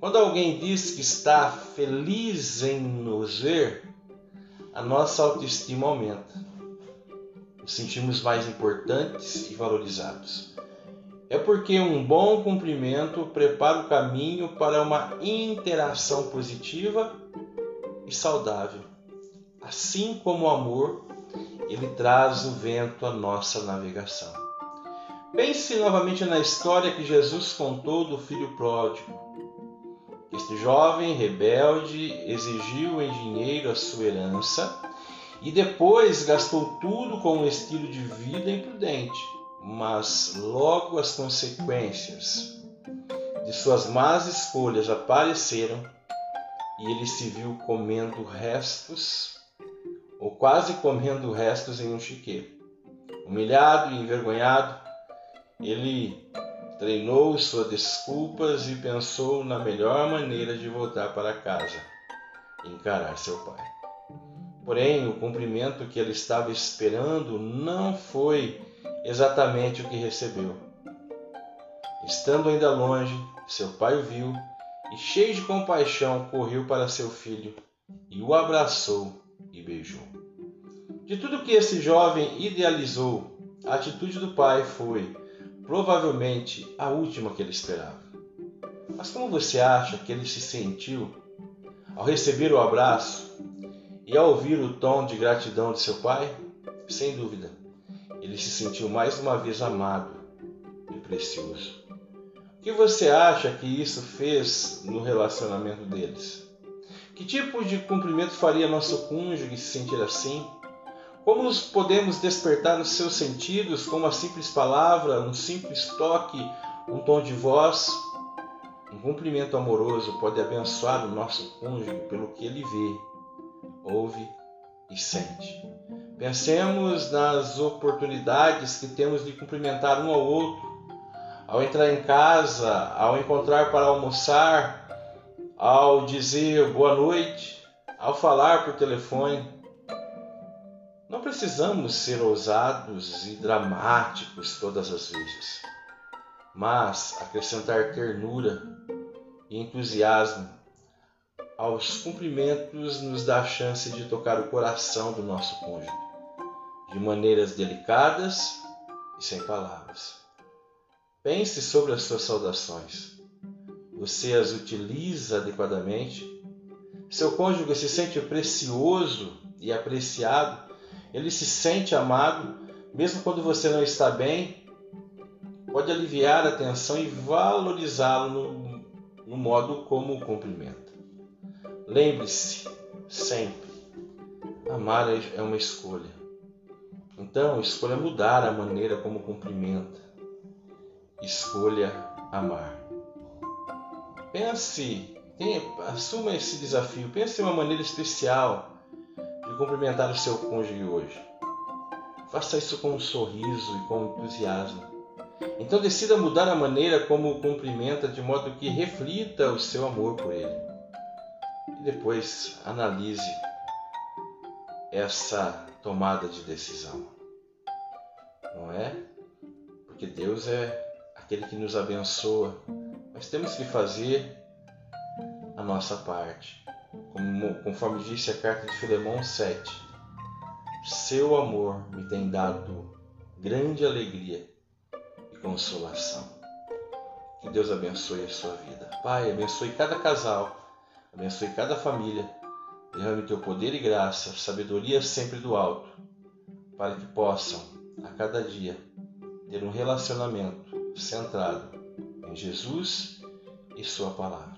Speaker 1: Quando alguém diz que está feliz em nos ver, a nossa autoestima aumenta. Nos sentimos mais importantes e valorizados. É porque um bom cumprimento prepara o caminho para uma interação positiva e saudável. Assim como o amor, ele traz o vento à nossa navegação. Pense novamente na história que Jesus contou do filho pródigo. Este jovem rebelde exigiu em dinheiro a sua herança e depois gastou tudo com um estilo de vida imprudente, mas logo as consequências de suas más escolhas apareceram e ele se viu comendo restos, ou quase comendo restos em um chiqueiro. Humilhado e envergonhado, ele treinou suas desculpas e pensou na melhor maneira de voltar para casa e encarar seu pai. Porém, o cumprimento que ele estava esperando não foi exatamente o que recebeu. Estando ainda longe, seu pai o viu e, cheio de compaixão, correu para seu filho e o abraçou e beijou. De tudo que esse jovem idealizou, a atitude do pai foi provavelmente a última que ele esperava. Mas como você acha que ele se sentiu ao receber o abraço e ao ouvir o tom de gratidão de seu pai? Sem dúvida, ele se sentiu mais uma vez amado e precioso. O que você acha que isso fez no relacionamento deles? Que tipo de cumprimento faria nosso cônjuge se sentir assim? Como podemos despertar os seus sentidos com uma simples palavra, um simples toque, um tom de voz? Um cumprimento amoroso pode abençoar o nosso cônjuge pelo que ele vê, ouve e sente. Pensemos nas oportunidades que temos de cumprimentar um ao outro, ao entrar em casa, ao encontrar para almoçar, ao dizer boa noite, ao falar por telefone. Não precisamos ser ousados e dramáticos todas as vezes, mas acrescentar ternura e entusiasmo aos cumprimentos nos dá a chance de tocar o coração do nosso cônjuge, de maneiras delicadas e sem palavras. Pense sobre as suas saudações. Você as utiliza adequadamente? seu cônjuge se sente precioso e apreciado, ele se sente amado, mesmo quando você não está bem, pode aliviar a tensão e valorizá-lo no, no modo como o cumprimenta. Lembre-se sempre, amar é uma escolha. Então, escolha mudar a maneira como cumprimenta. Escolha amar. Pense, tenha, assuma esse desafio. Pense em uma maneira especial de cumprimentar o seu cônjuge hoje. Faça isso com um sorriso e com entusiasmo. Então decida mudar a maneira como o cumprimenta de modo que reflita o seu amor por ele. E depois analise essa tomada de decisão. Não é? Porque Deus é aquele que nos abençoa, mas temos que fazer a nossa parte. Como, conforme disse a carta de Filemão 7, seu amor me tem dado grande alegria e consolação. Que Deus abençoe a sua vida. Pai, abençoe cada casal, abençoe cada família. Derrame teu poder e graça, sabedoria sempre do alto, para que possam, a cada dia, ter um relacionamento centrado em Jesus e Sua palavra.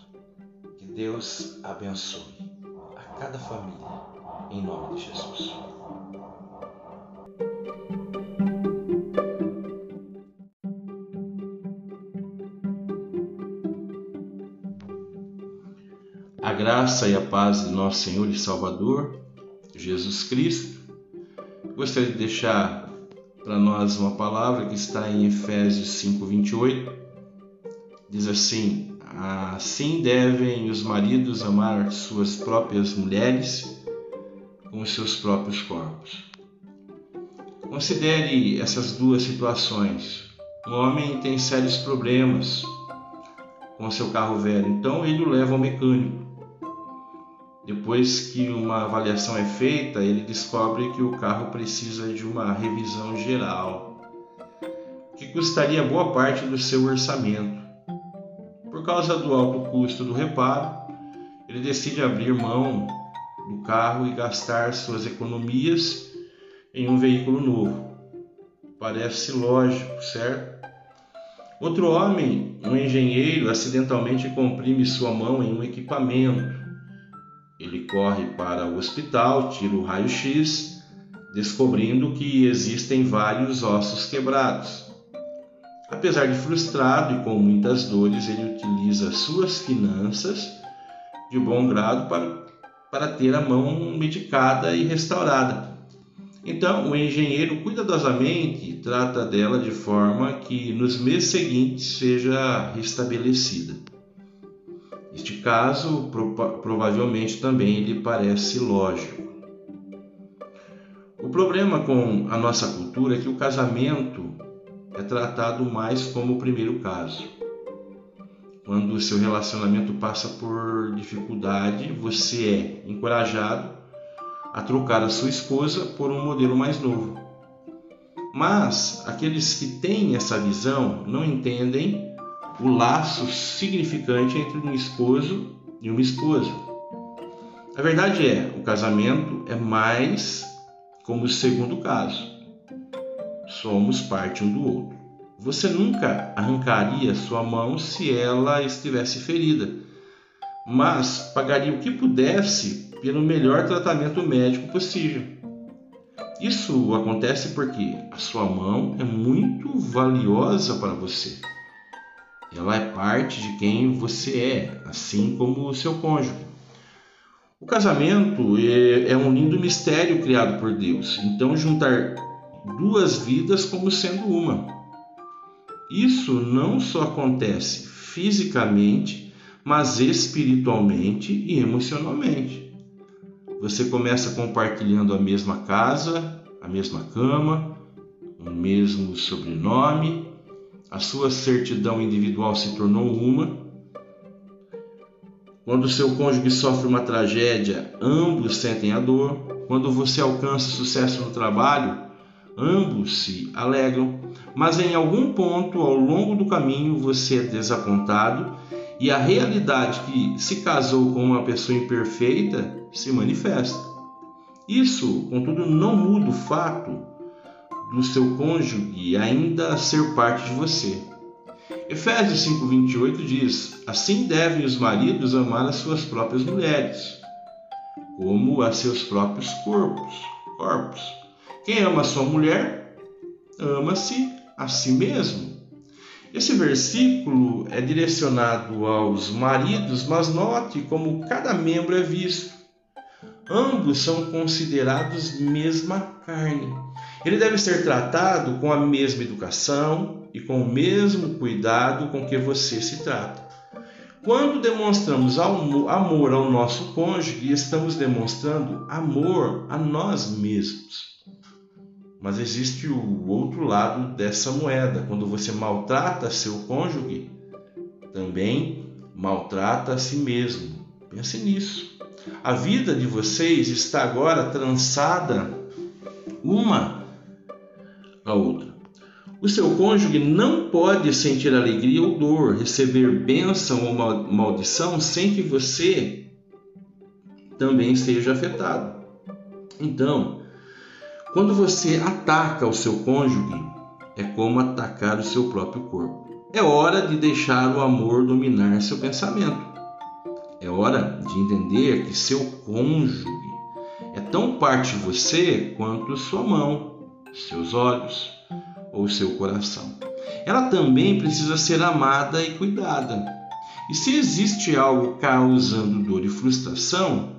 Speaker 1: Que Deus abençoe a cada família, em nome de Jesus. A graça e a paz de nosso Senhor e Salvador, Jesus Cristo. Gostaria de deixar para nós uma palavra que está em Efésios 5:28. Diz assim: Assim devem os maridos amar suas próprias mulheres como seus próprios corpos. Considere essas duas situações. Um homem tem sérios problemas com seu carro velho, então ele o leva ao mecânico. Depois que uma avaliação é feita, ele descobre que o carro precisa de uma revisão geral, que custaria boa parte do seu orçamento. Por causa do alto custo do reparo, ele decide abrir mão do carro e gastar suas economias em um veículo novo. Parece lógico, certo? Outro homem, um engenheiro, acidentalmente comprime sua mão em um equipamento. Ele corre para o hospital, tira o raio-x, descobrindo que existem vários ossos quebrados. Apesar de frustrado e com muitas dores, ele utiliza suas finanças de bom grado para, para ter a mão medicada e restaurada. Então, o engenheiro cuidadosamente trata dela de forma que nos meses seguintes seja restabelecida. Este caso provavelmente também lhe parece lógico. O problema com a nossa cultura é que o casamento é tratado mais como o primeiro caso. Quando o seu relacionamento passa por dificuldade, você é encorajado a trocar a sua esposa por um modelo mais novo. Mas aqueles que têm essa visão não entendem o laço significante entre um esposo e uma esposa. A verdade é, o casamento é mais como o segundo caso somos parte um do outro. Você nunca arrancaria sua mão se ela estivesse ferida, mas pagaria o que pudesse pelo melhor tratamento médico possível. Isso acontece porque a sua mão é muito valiosa para você. Ela é parte de quem você é, assim como o seu cônjuge. O casamento é, é um lindo mistério criado por Deus. Então, juntar duas vidas como sendo uma. Isso não só acontece fisicamente, mas espiritualmente e emocionalmente. Você começa compartilhando a mesma casa, a mesma cama, o mesmo sobrenome, a sua certidão individual se tornou uma. Quando seu cônjuge sofre uma tragédia, ambos sentem a dor. Quando você alcança sucesso no trabalho, ambos se alegram, mas em algum ponto ao longo do caminho você é desapontado e a realidade que se casou com uma pessoa imperfeita se manifesta. Isso, contudo, não muda o fato do seu cônjuge ainda ser parte de você. Efésios 5:28 diz: Assim devem os maridos amar as suas próprias mulheres, como a seus próprios corpos. Corpos. Quem ama a sua mulher, ama-se a si mesmo. Esse versículo é direcionado aos maridos, mas note como cada membro é visto. Ambos são considerados mesma carne. Ele deve ser tratado com a mesma educação e com o mesmo cuidado com que você se trata. Quando demonstramos amor ao nosso cônjuge, estamos demonstrando amor a nós mesmos. Mas existe o outro lado dessa moeda. Quando você maltrata seu cônjuge, também maltrata a si mesmo. Pense nisso. A vida de vocês está agora trançada uma a outra. O seu cônjuge não pode sentir alegria ou dor, receber bênção ou maldição sem que você também esteja afetado. Então, quando você ataca o seu cônjuge, é como atacar o seu próprio corpo. É hora de deixar o amor dominar seu pensamento. É hora de entender que seu cônjuge é tão parte de você quanto sua mão, seus olhos ou seu coração. Ela também precisa ser amada e cuidada. E se existe algo causando dor e frustração,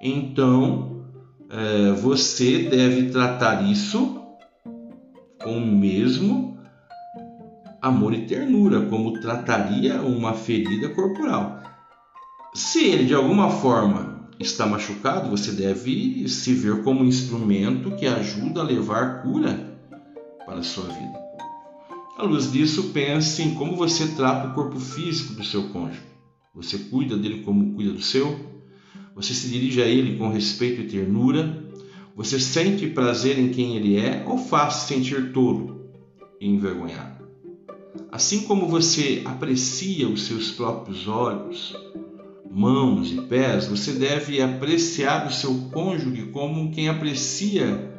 Speaker 1: então é, você deve tratar isso com o mesmo amor e ternura, como trataria uma ferida corporal. Se ele de alguma forma está machucado, você deve se ver como um instrumento que ajuda a levar cura para a sua vida. À luz disso, pense em como você trata o corpo físico do seu cônjuge. Você cuida dele como cuida do seu? Você se dirige a ele com respeito e ternura? Você sente prazer em quem ele é ou faz sentir tolo e envergonhado? Assim como você aprecia os seus próprios olhos, mãos e pés, você deve apreciar o seu cônjuge como quem aprecia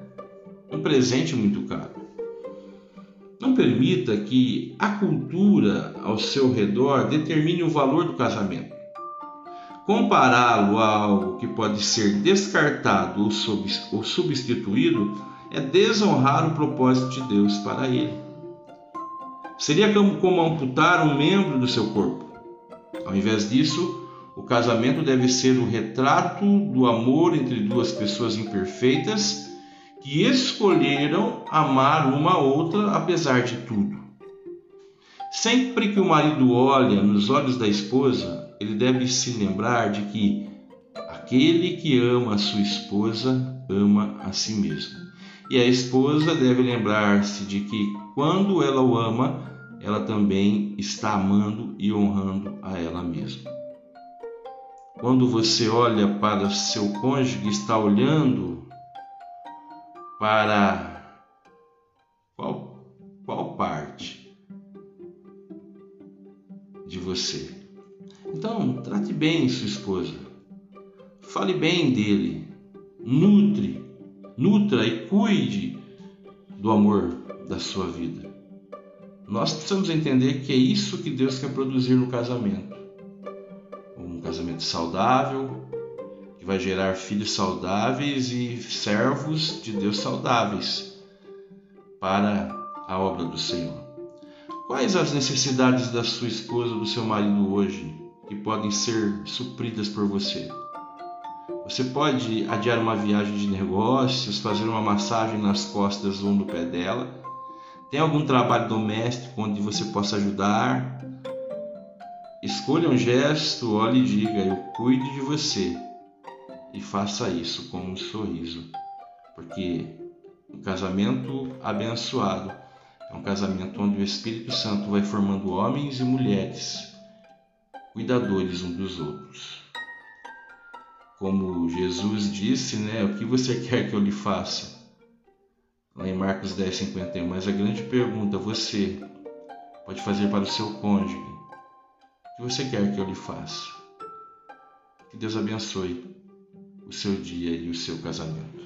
Speaker 1: um presente muito caro. Não permita que a cultura ao seu redor determine o valor do casamento. Compará-lo a algo que pode ser descartado ou substituído é desonrar o propósito de Deus para ele. Seria como amputar um membro do seu corpo. Ao invés disso, o casamento deve ser o retrato do amor entre duas pessoas imperfeitas que escolheram amar uma outra apesar de tudo. Sempre que o marido olha nos olhos da esposa, ele deve se lembrar de que aquele que ama a sua esposa ama a si mesmo. E a esposa deve lembrar-se de que quando ela o ama, ela também está amando e honrando a ela mesma. Quando você olha para seu cônjuge, está olhando para qual, qual parte de você? Então, trate bem sua esposa. Fale bem dele. Nutre, nutra e cuide do amor da sua vida. Nós precisamos entender que é isso que Deus quer produzir no casamento casamento saudável, que vai gerar filhos saudáveis e servos de Deus saudáveis para a obra do Senhor. Quais as necessidades da sua esposa, do seu marido hoje que podem ser supridas por você? Você pode adiar uma viagem de negócios, fazer uma massagem nas costas ou no pé dela? Tem algum trabalho doméstico onde você possa ajudar? Escolha um gesto, olhe e diga: Eu cuido de você. E faça isso com um sorriso, porque um casamento abençoado é um casamento onde o Espírito Santo vai formando homens e mulheres cuidadores uns dos outros. Como Jesus disse, né? O que você quer que eu lhe faça? Lá em Marcos 10, 51. Mas a grande pergunta, você pode fazer para o seu cônjuge que você quer que eu lhe faça. Que Deus abençoe o seu dia e o seu casamento.